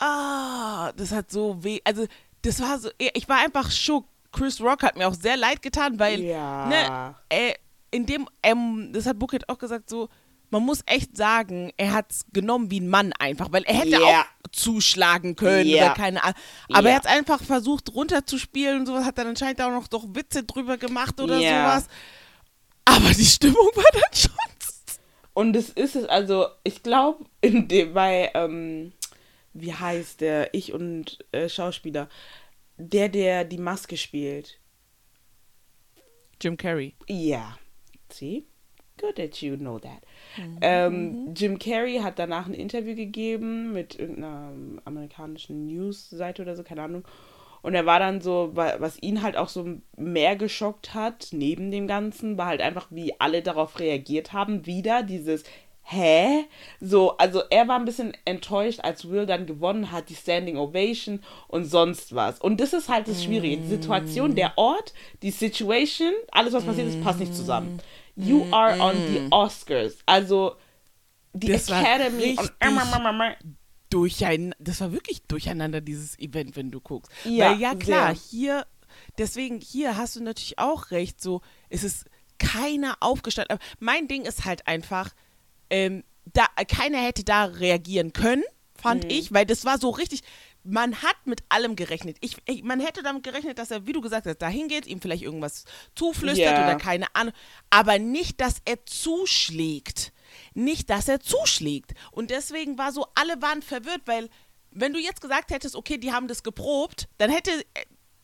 Speaker 2: ah, das hat so weh, also das war so, ich war einfach schock. Chris Rock hat mir auch sehr leid getan, weil,
Speaker 3: Ja.
Speaker 2: ne, äh, in dem, ähm, das hat Bucket auch gesagt, so, man muss echt sagen, er hat es genommen wie ein Mann einfach, weil er hätte
Speaker 3: Ja.
Speaker 2: auch zuschlagen können
Speaker 3: Ja.
Speaker 2: oder keine Ahnung. Aber
Speaker 3: Ja.
Speaker 2: er hat einfach versucht runterzuspielen und sowas, hat dann anscheinend auch noch doch Witze drüber gemacht oder sowas. Aber die Stimmung war dann schon.
Speaker 3: Und es ist es, also, ich glaube, in dem, bei, ähm, wie heißt der, ich und äh, Schauspieler, der, der die Maske spielt.
Speaker 2: Jim Carrey.
Speaker 3: Ja. See? Good that you know that. Ähm, Jim Carrey hat danach ein Interview gegeben mit irgendeiner amerikanischen News-Seite oder so, keine Ahnung. Und er war dann so, wa- was ihn halt auch so mehr geschockt hat, neben dem Ganzen, war halt einfach, wie alle darauf reagiert haben. Wieder dieses, hä? So, also er war ein bisschen enttäuscht, als Will dann gewonnen hat, die Standing Ovation und sonst was. Und das ist halt das Schwierige. Die Situation, der Ort, die Situation, alles, was passiert ist, passt nicht zusammen. You are on the Oscars. Also, die
Speaker 2: Das
Speaker 3: Academy und
Speaker 2: durcheinander, das war wirklich durcheinander, dieses Event, wenn du guckst.
Speaker 3: Ja,
Speaker 2: Weil ja klar,
Speaker 3: sehr.
Speaker 2: hier, deswegen, hier hast du natürlich auch recht, so, es ist keiner aufgestanden. Aber mein Ding ist halt einfach, ähm, da, keiner hätte da reagieren können, fand
Speaker 3: Mhm.
Speaker 2: ich, weil das war so richtig, man hat mit allem gerechnet. Ich, ich, man hätte damit gerechnet, dass er, wie du gesagt hast, dahin geht, ihm vielleicht irgendwas zuflüstert
Speaker 3: Ja.
Speaker 2: oder keine Ahnung, aber nicht, dass er zuschlägt. Nicht, dass er zuschlägt. Und deswegen war so, alle waren verwirrt, weil wenn du jetzt gesagt hättest, okay, die haben das geprobt, dann hätte,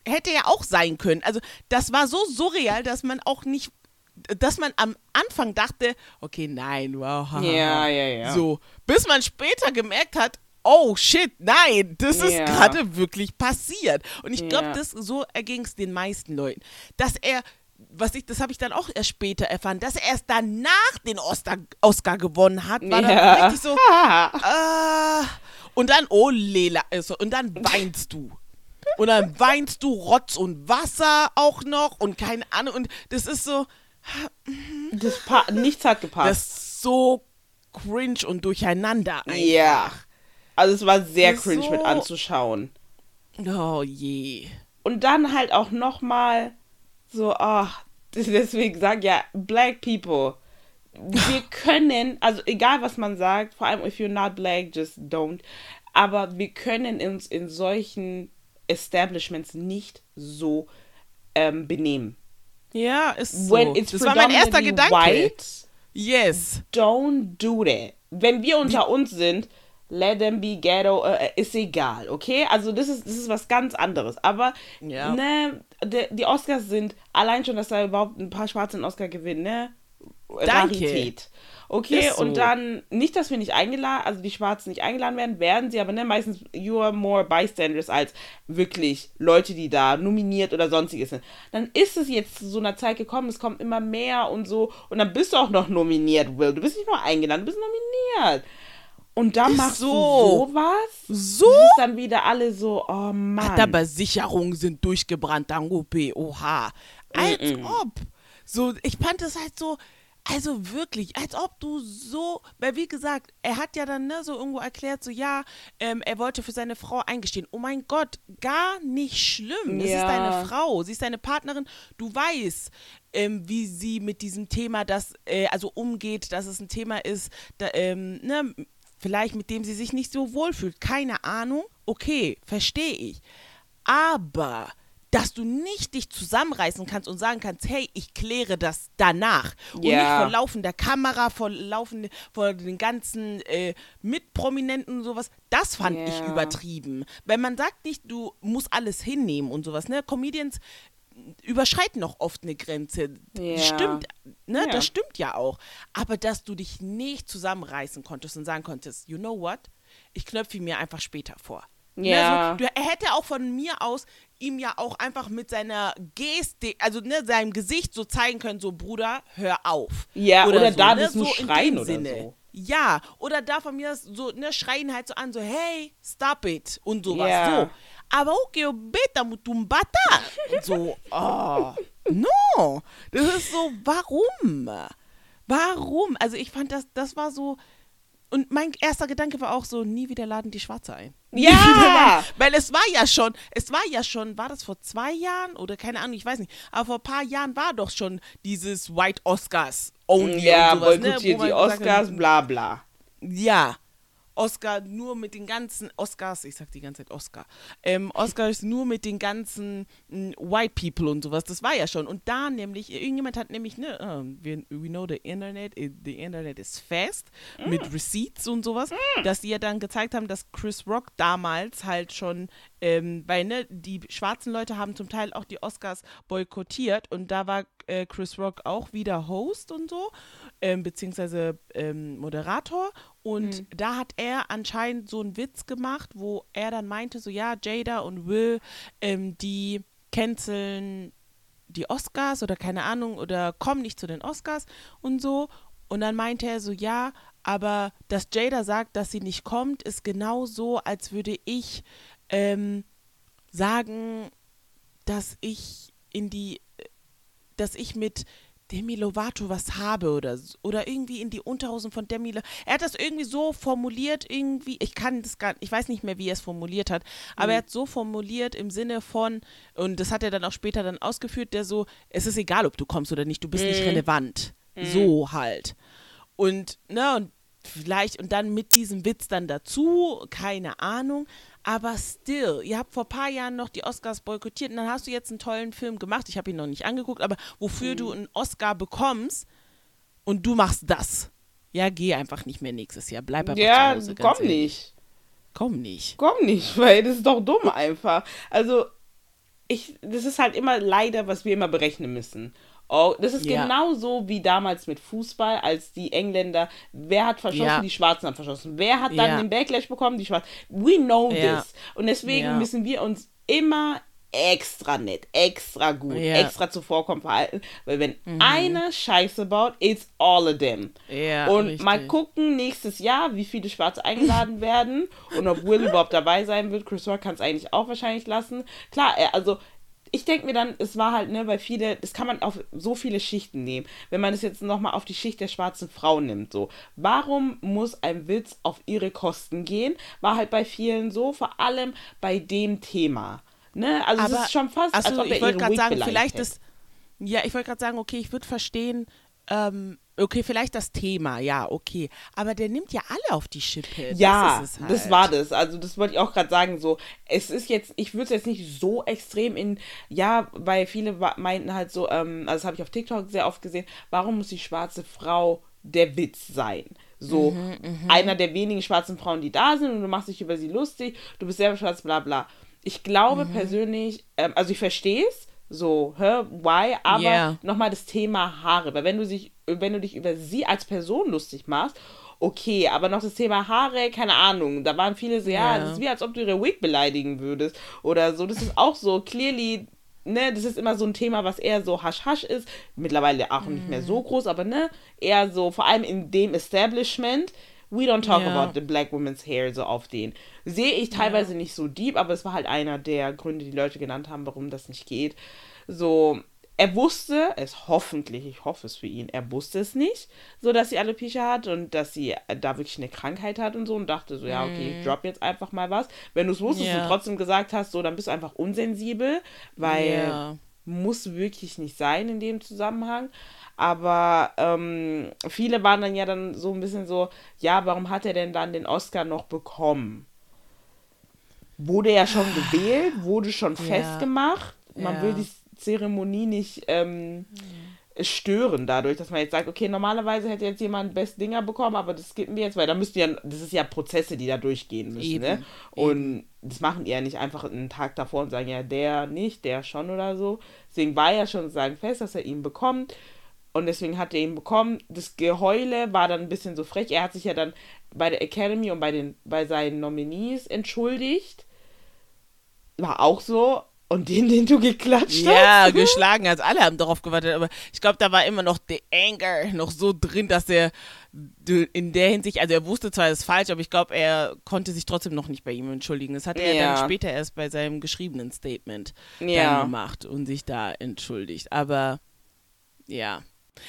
Speaker 2: hätte ja auch sein können. Also das war so surreal, dass man auch nicht, dass man am Anfang dachte, okay, nein, wow, haha.
Speaker 3: Ja, ja, ja.
Speaker 2: So, bis man später gemerkt hat, oh shit, nein, das ist
Speaker 3: Ja.
Speaker 2: gerade wirklich passiert. Und ich glaube,
Speaker 3: Ja.
Speaker 2: das so erging es den meisten Leuten, dass er was ich, das habe ich dann auch erst später erfahren, dass er erst danach den Oscar, Oscar gewonnen hat, war
Speaker 3: Ja.
Speaker 2: dann richtig so, [LAUGHS] ah, und dann, oh Lela, also, und dann weinst du. Und dann weinst du Rotz und Wasser auch noch und keine Ahnung. Und das ist so,
Speaker 3: Das pa nichts hat gepasst.
Speaker 2: das ist so cringe und durcheinander einfach.
Speaker 3: Ja. Also es war sehr cringe mit
Speaker 2: so-
Speaker 3: anzuschauen.
Speaker 2: Oh je.
Speaker 3: Und dann halt auch nochmal so, ach, [LAUGHS] deswegen sag ja, Black People, wir [LAUGHS] können, also egal was man sagt, vor allem if you're not black, just don't, aber wir können uns in solchen Establishments nicht so ähm, benehmen.
Speaker 2: Ja, ist so.
Speaker 3: When it's
Speaker 2: das war mein erster Gedanke.
Speaker 3: white,
Speaker 2: Yes.
Speaker 3: don't do that. Wenn wir unter uns sind, let them be ghetto, äh, ist egal, okay? Also das ist, das ist was ganz anderes. Aber
Speaker 2: Ja.
Speaker 3: ne, de, die Oscars sind, allein schon, dass da überhaupt ein paar Schwarze einen Oscar gewinnen, ne?
Speaker 2: Danke.
Speaker 3: Rarität. Okay,
Speaker 2: so.
Speaker 3: und dann, nicht, dass wir nicht eingeladen, also die Schwarzen nicht eingeladen werden, werden sie, aber ne, meistens you are more bystanders als wirklich Leute, die da nominiert oder sonstiges sind. Dann ist es jetzt zu so einer Zeit gekommen, es kommt immer mehr und so, und dann bist du auch noch nominiert, Will. Du bist nicht nur eingeladen, du bist nominiert. Und dann machst
Speaker 2: so.
Speaker 3: du sowas.
Speaker 2: So?
Speaker 3: Ist dann wieder alle so, oh Mann.
Speaker 2: Hat aber Sicherungen sind durchgebrannt, Dangope, oha. Als ob. So, ich fand das halt so, also wirklich, als ob du so, weil wie gesagt, er hat ja dann ne, so irgendwo erklärt, so ja, ähm, er wollte für seine Frau eingestehen. Oh mein Gott, gar nicht schlimm. Das ist
Speaker 3: Ja.
Speaker 2: deine Frau, sie ist deine Partnerin. Du weißt, ähm, wie sie mit diesem Thema, das äh, also umgeht, dass es ein Thema ist, da, ähm, ne, vielleicht mit dem sie sich nicht so wohlfühlt. Keine Ahnung. Okay, verstehe ich. Aber dass du nicht dich zusammenreißen kannst und sagen kannst, hey, ich kläre das danach. Und
Speaker 3: Ja.
Speaker 2: nicht vor laufender Kamera, vor, laufende, vor den ganzen äh, Mitprominenten und sowas. Das fand ich
Speaker 3: Ja.
Speaker 2: übertrieben. Weil man sagt nicht, du musst alles hinnehmen und sowas. Ne? Comedians überschreiten noch oft eine Grenze.
Speaker 3: Ja.
Speaker 2: Stimmt, ne? Das stimmt ja auch. Aber dass du dich nicht zusammenreißen konntest und sagen konntest, you know what? Ich knöpfe ihn mir einfach später vor. Ne,
Speaker 3: Ja.
Speaker 2: so, du, er hätte auch von mir aus ihm ja auch einfach mit seiner Gestik, also ne, seinem Gesicht so zeigen können, so Bruder, hör auf.
Speaker 3: Ja, oder
Speaker 2: so,
Speaker 3: da
Speaker 2: ne,
Speaker 3: das
Speaker 2: in
Speaker 3: schreien oder
Speaker 2: Sinne.
Speaker 3: so.
Speaker 2: Ja, oder da von mir so, ne, schreien halt so an, so, hey, stop it und sowas.
Speaker 3: Ja.
Speaker 2: So. Aber okay, beta mutumbata. So, oh, [LAUGHS] no. Das ist so, warum? Warum? Also ich fand das, das war so, und mein erster Gedanke war auch so, nie wieder laden die Schwarze ein.
Speaker 3: Ja!
Speaker 2: Weil es war ja schon, es war ja schon, war das vor zwei Jahren oder keine Ahnung, ich weiß nicht, aber vor ein paar Jahren war doch schon dieses White Oscars only
Speaker 3: Ja,
Speaker 2: und sowas, ne,
Speaker 3: boykottiert
Speaker 2: wo man
Speaker 3: die Oscars,
Speaker 2: hat,
Speaker 3: bla bla.
Speaker 2: Ja. Oscar nur mit den ganzen Oscars, ich sag die ganze Zeit Oscar, ähm, Oscars nur mit den ganzen mh, White People und sowas, das war ja schon. Und da nämlich, irgendjemand hat nämlich, ne, uh, we, we know the Internet, the Internet is fast, mit Receipts und sowas, dass die ja dann gezeigt haben, dass Chris Rock damals halt schon, ähm, weil, ne, die schwarzen Leute haben zum Teil auch die Oscars boykottiert und da war äh, Chris Rock auch wieder Host und so, ähm, beziehungsweise ähm, Moderator. Und da hat er anscheinend so einen Witz gemacht, wo er dann meinte, so ja, Jada und Will, ähm, die canceln die Oscars oder keine Ahnung oder kommen nicht zu den Oscars und so. Und dann meinte er so, ja, aber dass Jada sagt, dass sie nicht kommt, ist genau so, als würde ich ähm, sagen, dass ich in die, dass ich mit Demi Lovato was habe oder oder irgendwie in die Unterhosen von Demi Lovato. Er hat das irgendwie so formuliert, irgendwie, ich kann das gar ich weiß nicht mehr, wie er es formuliert hat, aber er hat so formuliert im Sinne von, und das hat er dann auch später dann ausgeführt, der so, es ist egal, ob du kommst oder nicht, du bist nicht relevant. So halt. Und, ne, und vielleicht, und dann mit diesem Witz dann dazu, keine Ahnung. Aber still, ihr habt vor ein paar Jahren noch die Oscars boykottiert und dann hast du jetzt einen tollen Film gemacht. Ich habe ihn noch nicht angeguckt, aber wofür du einen Oscar bekommst und du machst das. Ja, geh einfach nicht mehr nächstes Jahr. Bleib einfach
Speaker 3: Ja,
Speaker 2: zu Hause. ganz
Speaker 3: komm
Speaker 2: ehrlich.
Speaker 3: nicht.
Speaker 2: Komm nicht.
Speaker 3: Komm nicht, [LAUGHS] weil das ist doch dumm einfach. Also, ich, das ist halt immer leider, was wir immer berechnen müssen. Oh, das ist
Speaker 2: Ja.
Speaker 3: genauso wie damals mit Fußball, als die Engländer, wer hat verschossen,
Speaker 2: Ja.
Speaker 3: die Schwarzen haben verschossen. Wer hat dann
Speaker 2: Ja.
Speaker 3: den Backlash bekommen, die Schwarzen. We know this. Und deswegen müssen wir uns immer extra nett, extra gut,
Speaker 2: Ja.
Speaker 3: extra zuvorkommen verhalten. Weil wenn einer Scheiße baut, it's all of them.
Speaker 2: Ja,
Speaker 3: und
Speaker 2: richtig.
Speaker 3: mal gucken nächstes Jahr, wie viele Schwarze eingeladen werden und ob Will überhaupt dabei sein wird. Chris Rock kann es eigentlich auch wahrscheinlich lassen. Klar, also ich denke mir dann, es war halt, ne, weil viele, das kann man auf so viele Schichten nehmen. Wenn man es jetzt nochmal auf die Schicht der schwarzen Frau nimmt, so. Warum muss ein Witz auf ihre Kosten gehen? War halt bei vielen so, vor allem bei dem Thema. Ne? Also es
Speaker 2: Aber-
Speaker 3: ist schon fast,
Speaker 2: Achso,
Speaker 3: als ob er
Speaker 2: ich wollte gerade sagen, vielleicht
Speaker 3: hätte.
Speaker 2: ist. Ja, ich wollte gerade sagen, okay, ich würde verstehen, ähm, okay, vielleicht das Thema, ja, okay. Aber der nimmt ja alle auf die Schippe.
Speaker 3: Ja,
Speaker 2: das, es
Speaker 3: das
Speaker 2: halt.
Speaker 3: war das. Also das wollte ich auch gerade sagen. So, es ist jetzt, ich würde es jetzt nicht so extrem in, ja, weil viele meinten halt so, ähm, also das habe ich auf TikTok sehr oft gesehen, warum muss die schwarze Frau der Witz sein? So,
Speaker 2: Mhm,
Speaker 3: einer der wenigen schwarzen Frauen, die da sind und du machst dich über sie lustig, du bist selber schwarz, bla bla. Ich glaube
Speaker 2: Mhm.
Speaker 3: persönlich, ähm, also ich verstehe es, so, hä, why, aber
Speaker 2: Yeah.
Speaker 3: nochmal das Thema Haare, weil wenn du sich, wenn du dich über sie als Person lustig machst, okay, aber noch das Thema Haare, keine Ahnung, da waren viele so, ja, das ist wie als ob du ihre Wig beleidigen würdest oder so, das ist auch so, clearly, ne, das ist immer so ein Thema, was eher so hasch-hasch ist, mittlerweile auch nicht mehr so groß, aber ne, eher so, vor allem in dem Establishment, we don't talk
Speaker 2: Ja.
Speaker 3: about the black woman's hair so auf den. Sehe ich teilweise nicht so deep, aber es war halt einer der Gründe, die Leute genannt haben, warum das nicht geht. So, er wusste es hoffentlich, ich hoffe es für ihn, er wusste es nicht, so dass sie Alopecia hat und dass sie da wirklich eine Krankheit hat und so und dachte so, ja, okay, ich drop jetzt einfach mal was. Wenn du es wusstest
Speaker 2: Ja.
Speaker 3: und trotzdem gesagt hast, so, dann bist du einfach unsensibel, weil. Muss wirklich nicht sein in dem Zusammenhang. Aber ähm, viele waren dann ja dann so ein bisschen so, ja, warum hat er denn dann den Oscar noch bekommen? Wurde ja schon gewählt, wurde schon
Speaker 2: Ja.
Speaker 3: festgemacht. Man
Speaker 2: Ja.
Speaker 3: will die Zeremonie nicht ähm, stören dadurch, dass man jetzt sagt, okay, normalerweise hätte jetzt jemand Best Dinger bekommen, aber das skippen wir jetzt, weil da müssten ja, das ist ja Prozesse, die da durchgehen müssen,
Speaker 2: Eben,
Speaker 3: ne? Und das machen die ja nicht einfach einen Tag davor und sagen, ja, der nicht, der schon oder so. Deswegen war ja schon sagen fest, dass er ihn bekommt. Und deswegen hat er ihn bekommen. Das Geheule war dann ein bisschen so frech. Er hat sich ja dann bei der Academy und bei, den, bei seinen Nominees entschuldigt. War auch so. Und den, den du geklatscht
Speaker 2: Ja,
Speaker 3: hast. [LAUGHS]
Speaker 2: geschlagen als alle haben darauf gewartet, aber ich glaube, da war immer noch der Anger noch so drin, dass er in der Hinsicht, also er wusste zwar, es ist falsch, aber ich glaube, er konnte sich trotzdem noch nicht bei ihm entschuldigen. Das hat er
Speaker 3: Ja.
Speaker 2: dann später erst bei seinem geschriebenen Statement
Speaker 3: Ja.
Speaker 2: gemacht und sich da entschuldigt. Aber ja,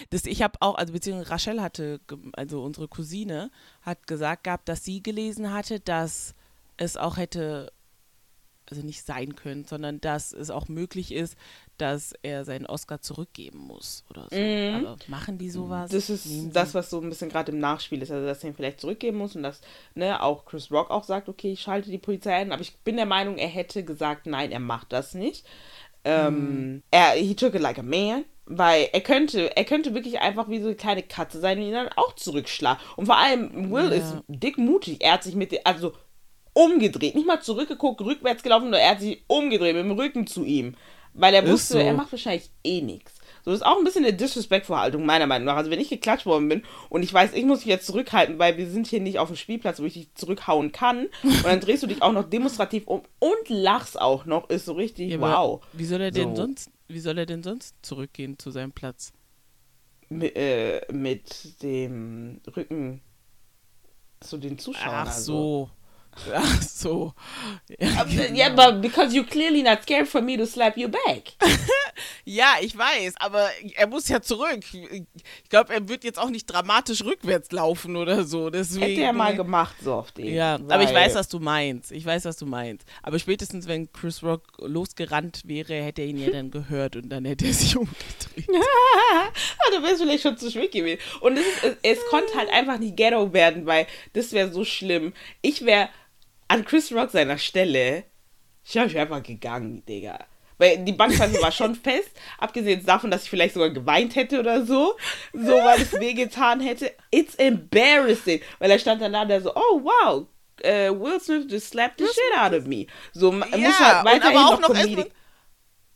Speaker 2: Das, ich habe auch, also beziehungsweise Rachel hatte, also unsere Cousine, hat gesagt gehabt, dass sie gelesen hatte, dass es auch hätte, also nicht sein können, sondern dass es auch möglich ist, dass er seinen Oscar zurückgeben muss oder so. Mhm. Aber machen die sowas?
Speaker 3: Das ist das, was so ein bisschen gerade im Nachspiel ist, also dass er ihn vielleicht zurückgeben muss und dass ne, auch Chris Rock auch sagt, okay, ich schalte die Polizei ein, aber ich bin der Meinung, er hätte gesagt, nein, er macht das nicht. Ähm, mhm. er, he took it like a man. Weil er könnte, er könnte wirklich einfach wie so eine kleine Katze sein und ihn dann auch zurückschlagen. Und vor allem, Will ja. ist dickmutig. Er hat sich mit, also umgedreht, nicht mal zurückgeguckt, rückwärts gelaufen, nur er hat sich umgedreht mit dem Rücken zu ihm. Weil er wusste, so. er macht wahrscheinlich eh nichts. So, das ist auch ein bisschen eine Disrespect-Verhaltung, meiner Meinung nach. Also, wenn ich geklatscht worden bin und ich weiß, ich muss mich jetzt zurückhalten, weil wir sind hier nicht auf dem Spielplatz, wo ich dich zurückhauen kann, und dann drehst du dich auch noch demonstrativ um und lachst auch noch, ist so richtig ja, wow.
Speaker 2: Wie soll er denn so. sonst, wie soll er denn sonst zurückgehen zu seinem Platz?
Speaker 3: Mit, äh, mit dem Rücken zu den Zuschauern.
Speaker 2: Ach also. So. [LAUGHS] Ach so.
Speaker 3: Ja, genau. yeah, but because you're clearly not scared for me to slap you back. [LAUGHS]
Speaker 2: ja, ich weiß, aber er muss ja zurück. Ich glaube, er wird jetzt auch nicht dramatisch rückwärts laufen oder so. Deswegen,
Speaker 3: Hätte er mal gemacht, so oft.
Speaker 2: Ja, aber ich weiß, was du meinst. Ich weiß, was du meinst. Aber spätestens, wenn Chris Rock losgerannt wäre, hätte er ihn ja dann gehört und dann hätte er sich [LAUGHS] umgedreht.
Speaker 3: du wärst vielleicht schon zu spät gewesen. Und es, es, es konnte halt einfach nicht Ghetto werden, weil das wäre so schlimm. Ich wäre an Chris Rock seiner Stelle, ich habe einfach gegangen, Digga. Weil die Bankscheibe war schon [LAUGHS] fest, abgesehen davon, dass ich vielleicht sogar geweint hätte oder so, so weil es wehgetan hätte. It's embarrassing. Weil er stand dann da, der so, oh wow, uh, Will Smith just slapped the shit out of me. So, ja, muss halt weiterhin aber auch noch, noch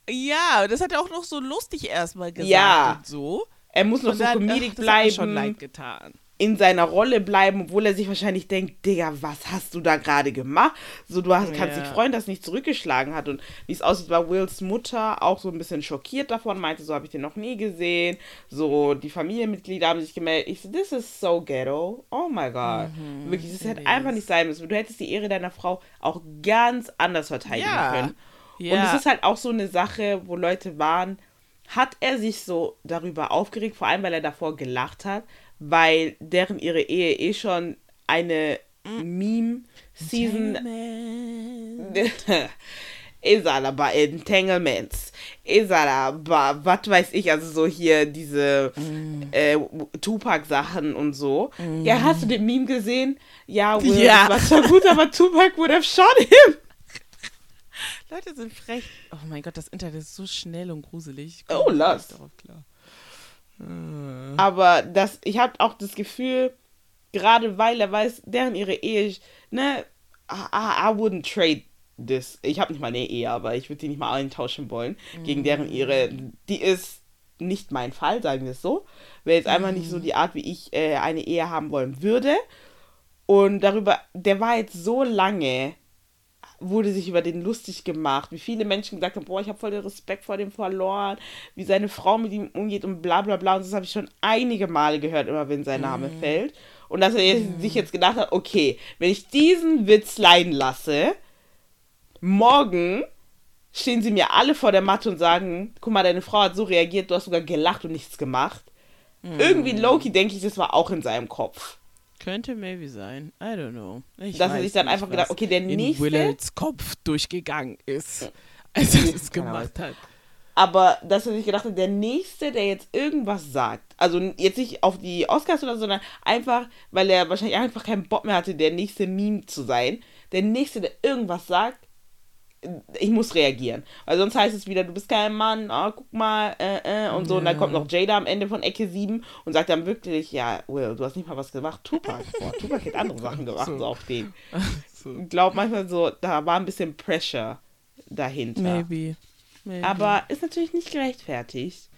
Speaker 2: Ja, das hat er auch noch so lustig erstmal gesagt ja. und so.
Speaker 3: Er muss noch und so dann, comedic ach, bleiben. schon leid getan in seiner Rolle bleiben, obwohl er sich wahrscheinlich denkt, Digga, was hast du da gerade gemacht? So, du hast, kannst ja. dich freuen, dass es nicht zurückgeschlagen hat. Und wie es aussieht, war Wills Mutter auch so ein bisschen schockiert davon, meinte, so habe ich den noch nie gesehen. So, die Familienmitglieder haben sich gemeldet. Ich so, this is so ghetto. Oh my God. Mhm, Wirklich, das hätte einfach nicht sein müssen. Du hättest die Ehre deiner Frau auch ganz anders verteidigen ja. können. Ja. Und es ist halt auch so eine Sache, wo Leute waren, hat er sich so darüber aufgeregt, vor allem weil er davor gelacht hat, weil deren ihre Ehe eh schon eine Meme-Season ist aber Entanglements. Ist aber, was weiß ich, also so hier diese mm. äh, Tupac-Sachen und so. Mm. Ja, hast du den Meme gesehen? Ja, Will, ja. das war schon gut, aber Tupac would have shot him.
Speaker 2: Leute sind frech. Oh mein Gott, das Internet ist so schnell und gruselig.
Speaker 3: Oh, lass. Darauf klar. Äh. Aber das, ich habe auch das Gefühl, gerade weil er weiß, deren ihre Ehe, ne, I, I wouldn't trade this. Ich habe nicht mal eine Ehe, aber ich würde die nicht mal eintauschen wollen mhm. gegen deren ihre. Die ist nicht mein Fall, sagen wir es so. Wäre jetzt einfach mhm. nicht so mhm. die Art, wie ich äh, eine Ehe haben wollen würde. Und darüber, der war jetzt so lange wurde sich über den lustig gemacht, wie viele Menschen gesagt haben, boah, ich habe voll den Respekt vor dem verloren, wie seine Frau mit ihm umgeht und bla bla bla. Und das habe ich schon einige Male gehört, immer wenn sein Name mm. fällt. Und dass er mm. sich jetzt gedacht hat, okay, wenn ich diesen Witz leiden lasse, morgen stehen sie mir alle vor der Matte und sagen, guck mal, deine Frau hat so reagiert, du hast sogar gelacht und nichts gemacht. Mm. Irgendwie Loki, denke ich, das war auch in seinem Kopf.
Speaker 2: Könnte maybe sein. I don't know.
Speaker 3: Ich Dass er sich dann einfach gedacht, okay, der
Speaker 2: in
Speaker 3: nächste.
Speaker 2: Willards Kopf durchgegangen ist, [LAUGHS] als er das gemacht hat.
Speaker 3: Aber dass er sich gedacht hat, der nächste, der jetzt irgendwas sagt, also jetzt nicht auf die Oscars oder so, sondern einfach, weil er wahrscheinlich einfach keinen Bock mehr hatte, der nächste Meme zu sein. Der nächste, der irgendwas sagt, ich muss reagieren. Weil sonst heißt es wieder, du bist kein Mann, oh, guck mal, äh, äh, und so. Ja. Und dann kommt noch Jada am Ende von Ecke 7 und sagt dann wirklich, ja, Will, du hast nicht mal was gemacht. Tupac, boah, Tupac hat andere Sachen gemacht, so, so auf den. [LAUGHS] So. Ich glaube manchmal so, da war ein bisschen Pressure dahinter.
Speaker 2: Maybe. Maybe.
Speaker 3: Aber ist natürlich nicht gerechtfertigt.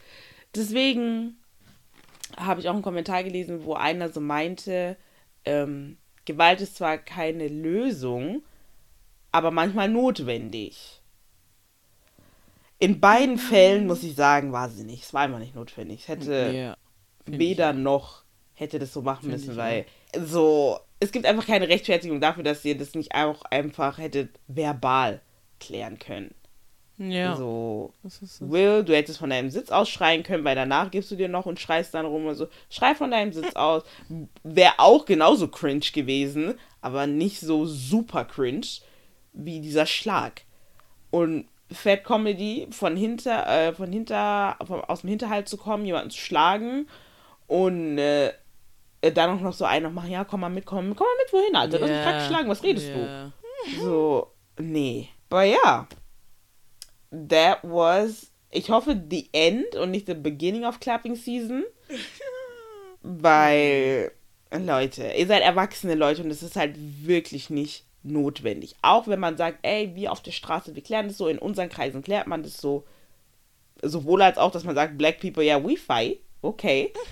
Speaker 3: Deswegen habe ich auch einen Kommentar gelesen, wo einer so meinte, ähm, Gewalt ist zwar keine Lösung, aber manchmal notwendig. In beiden Fällen muss ich sagen, war sie nicht. Es war einfach nicht notwendig. Es hätte ja, weder noch hätte das so machen müssen, weil auch. so es gibt einfach keine Rechtfertigung dafür, dass ihr das nicht auch einfach hättet verbal klären können.
Speaker 2: Ja.
Speaker 3: So. Will, du hättest von deinem Sitz aus schreien können, weil danach gibst du dir noch und schreist dann rum und so. Schrei von deinem Sitz [LAUGHS] aus. Wäre auch genauso cringe gewesen, aber nicht so super cringe wie dieser Schlag. Und Fat Comedy von hinter, äh, von hinter, von, aus dem Hinterhalt zu kommen, jemanden zu schlagen und äh, äh, dann auch noch so einen noch machen, ja, komm mal mit, komm, komm mal mit, wohin, Alter?
Speaker 2: Ja.
Speaker 3: krank schlagen, was redest du?
Speaker 2: Ja.
Speaker 3: So, nee. Aber ja, that was, ich hoffe, the end und nicht the beginning of clapping season. [LAUGHS] Weil, Leute, ihr seid erwachsene Leute und es ist halt wirklich nicht notwendig. Auch wenn man sagt, ey, wir auf der Straße, wir klären das so, in unseren Kreisen klärt man das so. Sowohl als auch, dass man sagt, black people, ja, we fight, okay. [LAUGHS]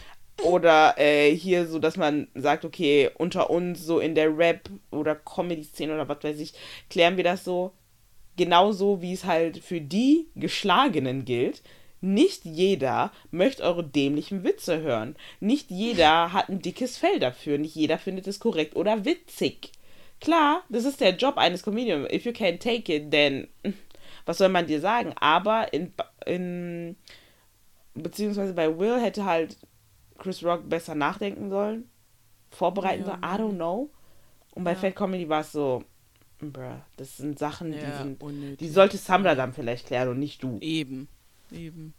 Speaker 3: Oder äh, hier so, dass man sagt, okay, unter uns so in der Rap- oder Comedy-Szene oder was weiß ich, klären wir das so. Genauso wie es halt für die Geschlagenen gilt. Nicht jeder möchte eure dämlichen Witze hören. Nicht jeder hat ein dickes Fell dafür. Nicht jeder findet es korrekt oder witzig. Klar, das ist der Job eines Comedians. If you can't take it, then was soll man dir sagen? Aber in, in beziehungsweise bei Will hätte halt Chris Rock besser nachdenken sollen, vorbereiten
Speaker 2: Ja.
Speaker 3: sollen. I don't know. Und bei
Speaker 2: Ja.
Speaker 3: Fat Comedy war es so, bruh, das sind Sachen, die
Speaker 2: Ja,
Speaker 3: sind,
Speaker 2: unnötig.
Speaker 3: die sollte Samra dann vielleicht klären und nicht du.
Speaker 2: Eben, eben.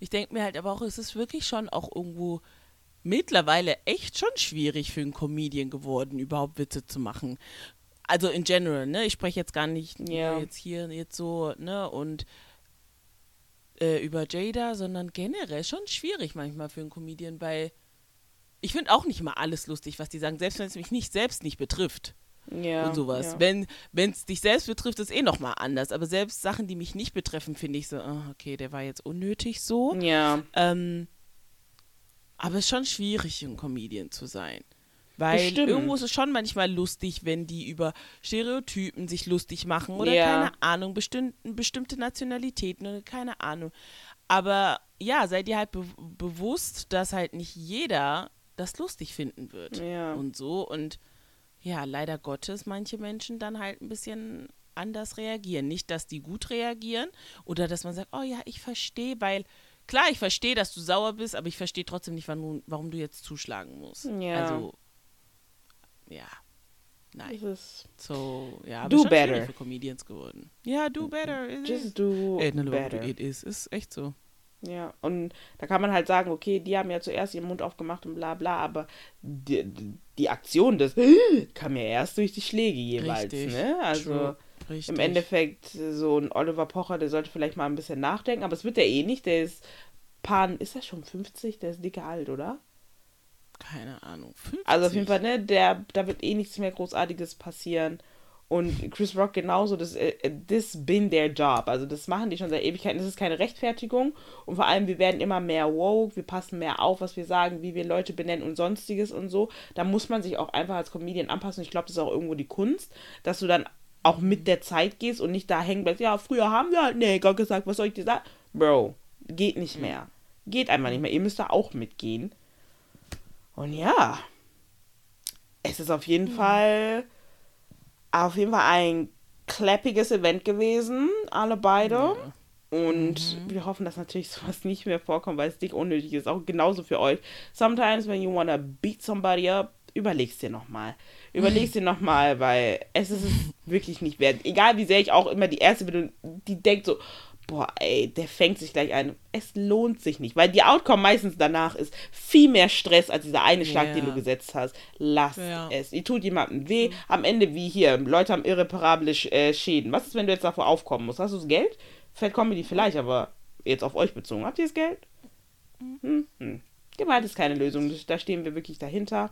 Speaker 2: Ich denke mir halt aber auch, es ist wirklich schon auch irgendwo mittlerweile echt schon schwierig für einen Comedian geworden, überhaupt Witze zu machen. Also in general, ne? Ich spreche jetzt gar nicht
Speaker 3: Ja.
Speaker 2: jetzt hier jetzt so, ne? Und äh, über Jada, sondern generell schon schwierig manchmal für einen Comedian, weil ich finde auch nicht mal alles lustig, was die sagen, selbst wenn es mich nicht selbst nicht betrifft
Speaker 3: Ja.
Speaker 2: und sowas.
Speaker 3: Ja.
Speaker 2: Wenn es dich selbst betrifft, ist eh nochmal anders. Aber selbst Sachen, die mich nicht betreffen, finde ich so, ah, okay, der war jetzt unnötig so.
Speaker 3: ja.
Speaker 2: Ähm, aber es ist schon schwierig, ein Comedian zu sein. Weil
Speaker 3: Bestimmt.
Speaker 2: irgendwo ist es schon manchmal lustig, wenn die über Stereotypen sich lustig machen oder
Speaker 3: Ja.
Speaker 2: keine Ahnung, bestimmten, bestimmte Nationalitäten oder keine Ahnung. Aber ja, seid ihr halt be bewusst, dass halt nicht jeder das lustig finden wird.
Speaker 3: Ja.
Speaker 2: Und so. Und ja, leider Gottes, manche Menschen dann halt ein bisschen anders reagieren. Nicht, dass die gut reagieren oder dass man sagt, oh ja, ich verstehe, weil klar, ich verstehe, dass du sauer bist, aber ich verstehe trotzdem nicht, du, warum du jetzt zuschlagen musst.
Speaker 3: Ja.
Speaker 2: Also, ja, nein. So, ja,
Speaker 3: Do better.
Speaker 2: für Comedians geworden. Ja, do better. It is.
Speaker 3: just do
Speaker 2: Ey, ne,
Speaker 3: better.
Speaker 2: It is. Ist echt so.
Speaker 3: Ja, und da kann man halt sagen, okay, die haben ja zuerst ihren Mund aufgemacht und bla bla, aber die, die Aktion des [GASPS] kam ja erst durch die Schläge jeweils,
Speaker 2: Richtig.
Speaker 3: ne? Also
Speaker 2: True. Richtig.
Speaker 3: im Endeffekt so ein Oliver Pocher, der sollte vielleicht mal ein bisschen nachdenken, aber es wird er eh nicht, der ist Pan, ist er schon 50? Der ist dicke alt, oder?
Speaker 2: Keine Ahnung. 50.
Speaker 3: Also auf jeden Fall, ne, der, da wird eh nichts mehr Großartiges passieren. Und Chris Rock genauso, das äh, this been their job. Also das machen die schon seit Ewigkeiten. Das ist keine Rechtfertigung. Und vor allem, wir werden immer mehr woke, wir passen mehr auf, was wir sagen, wie wir Leute benennen und sonstiges und so. Da muss man sich auch einfach als Comedian anpassen. Ich glaube, das ist auch irgendwo die Kunst, dass du dann auch mit der Zeit gehst und nicht da hängen bleibst. Ja, früher haben wir halt Neger gesagt, was soll ich dir sagen? Bro, geht nicht mehr. Geht einfach nicht mehr. Ihr müsst da auch mitgehen. Und ja, es ist auf jeden Fall auf jeden Fall ein klappiges Event gewesen, alle beide. Und wir hoffen, dass natürlich [LAUGHS] sowas nicht mehr vorkommt, weil es dick unnötig ist. Auch genauso für euch. Sometimes, when you wanna beat somebody up, überlegst dir nochmal. Überlegst dir nochmal, weil es ist es wirklich nicht wert. Egal wie sehr ich auch immer die erste bin, die denkt so, boah, ey, der fängt sich gleich ein. Es lohnt sich nicht, weil die Outcome meistens danach ist viel mehr Stress als dieser eine Schlag,
Speaker 2: Ja.
Speaker 3: den du gesetzt hast. Lass
Speaker 2: Ja.
Speaker 3: es. Ihr tut jemandem weh. Am Ende wie hier, Leute haben irreparable äh, Schäden. Was ist, wenn du jetzt davor aufkommen musst? Hast du das Geld? Fat Comedy vielleicht, aber jetzt auf euch bezogen. Habt ihr das Geld? Hm, hm. Gewalt ist keine Lösung. Da stehen wir wirklich dahinter.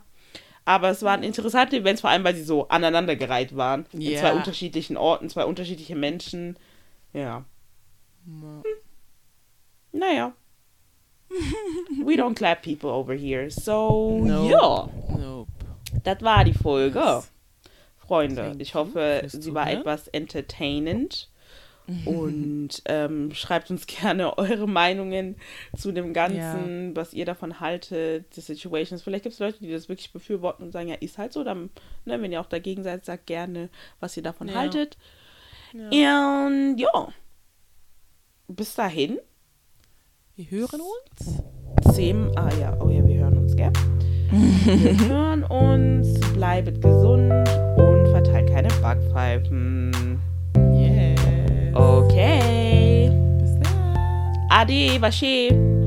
Speaker 3: Aber es waren interessante Events, vor allem weil sie so aneinandergereiht waren. In
Speaker 2: Ja.
Speaker 3: zwei unterschiedlichen Orten, zwei unterschiedliche Menschen. Ja. Hm. Naja. We don't clap people over here. So,
Speaker 2: Nope.
Speaker 3: ja.
Speaker 2: Nope.
Speaker 3: Das war die Folge.
Speaker 2: Yes.
Speaker 3: Freunde, ich hoffe, sie war etwas entertainend. Und ähm, schreibt uns [LAUGHS] gerne eure Meinungen zu dem Ganzen, was ihr davon haltet, die Situations. Vielleicht gibt es Leute, die das wirklich befürworten und sagen, ja, ist halt so. Dann, ne, wenn ihr auch dagegen seid, sagt gerne, was ihr davon
Speaker 2: Ja.
Speaker 3: haltet.
Speaker 2: Ja.
Speaker 3: Und ja, bis dahin.
Speaker 2: Wir hören uns.
Speaker 3: Zehn, ah ja, oh ja, wir hören uns, gell? wir [LAUGHS] hören uns, bleibt gesund und verteilt keine Backpfeifen. Okay.
Speaker 2: Bis dann.
Speaker 3: Ade, wasche.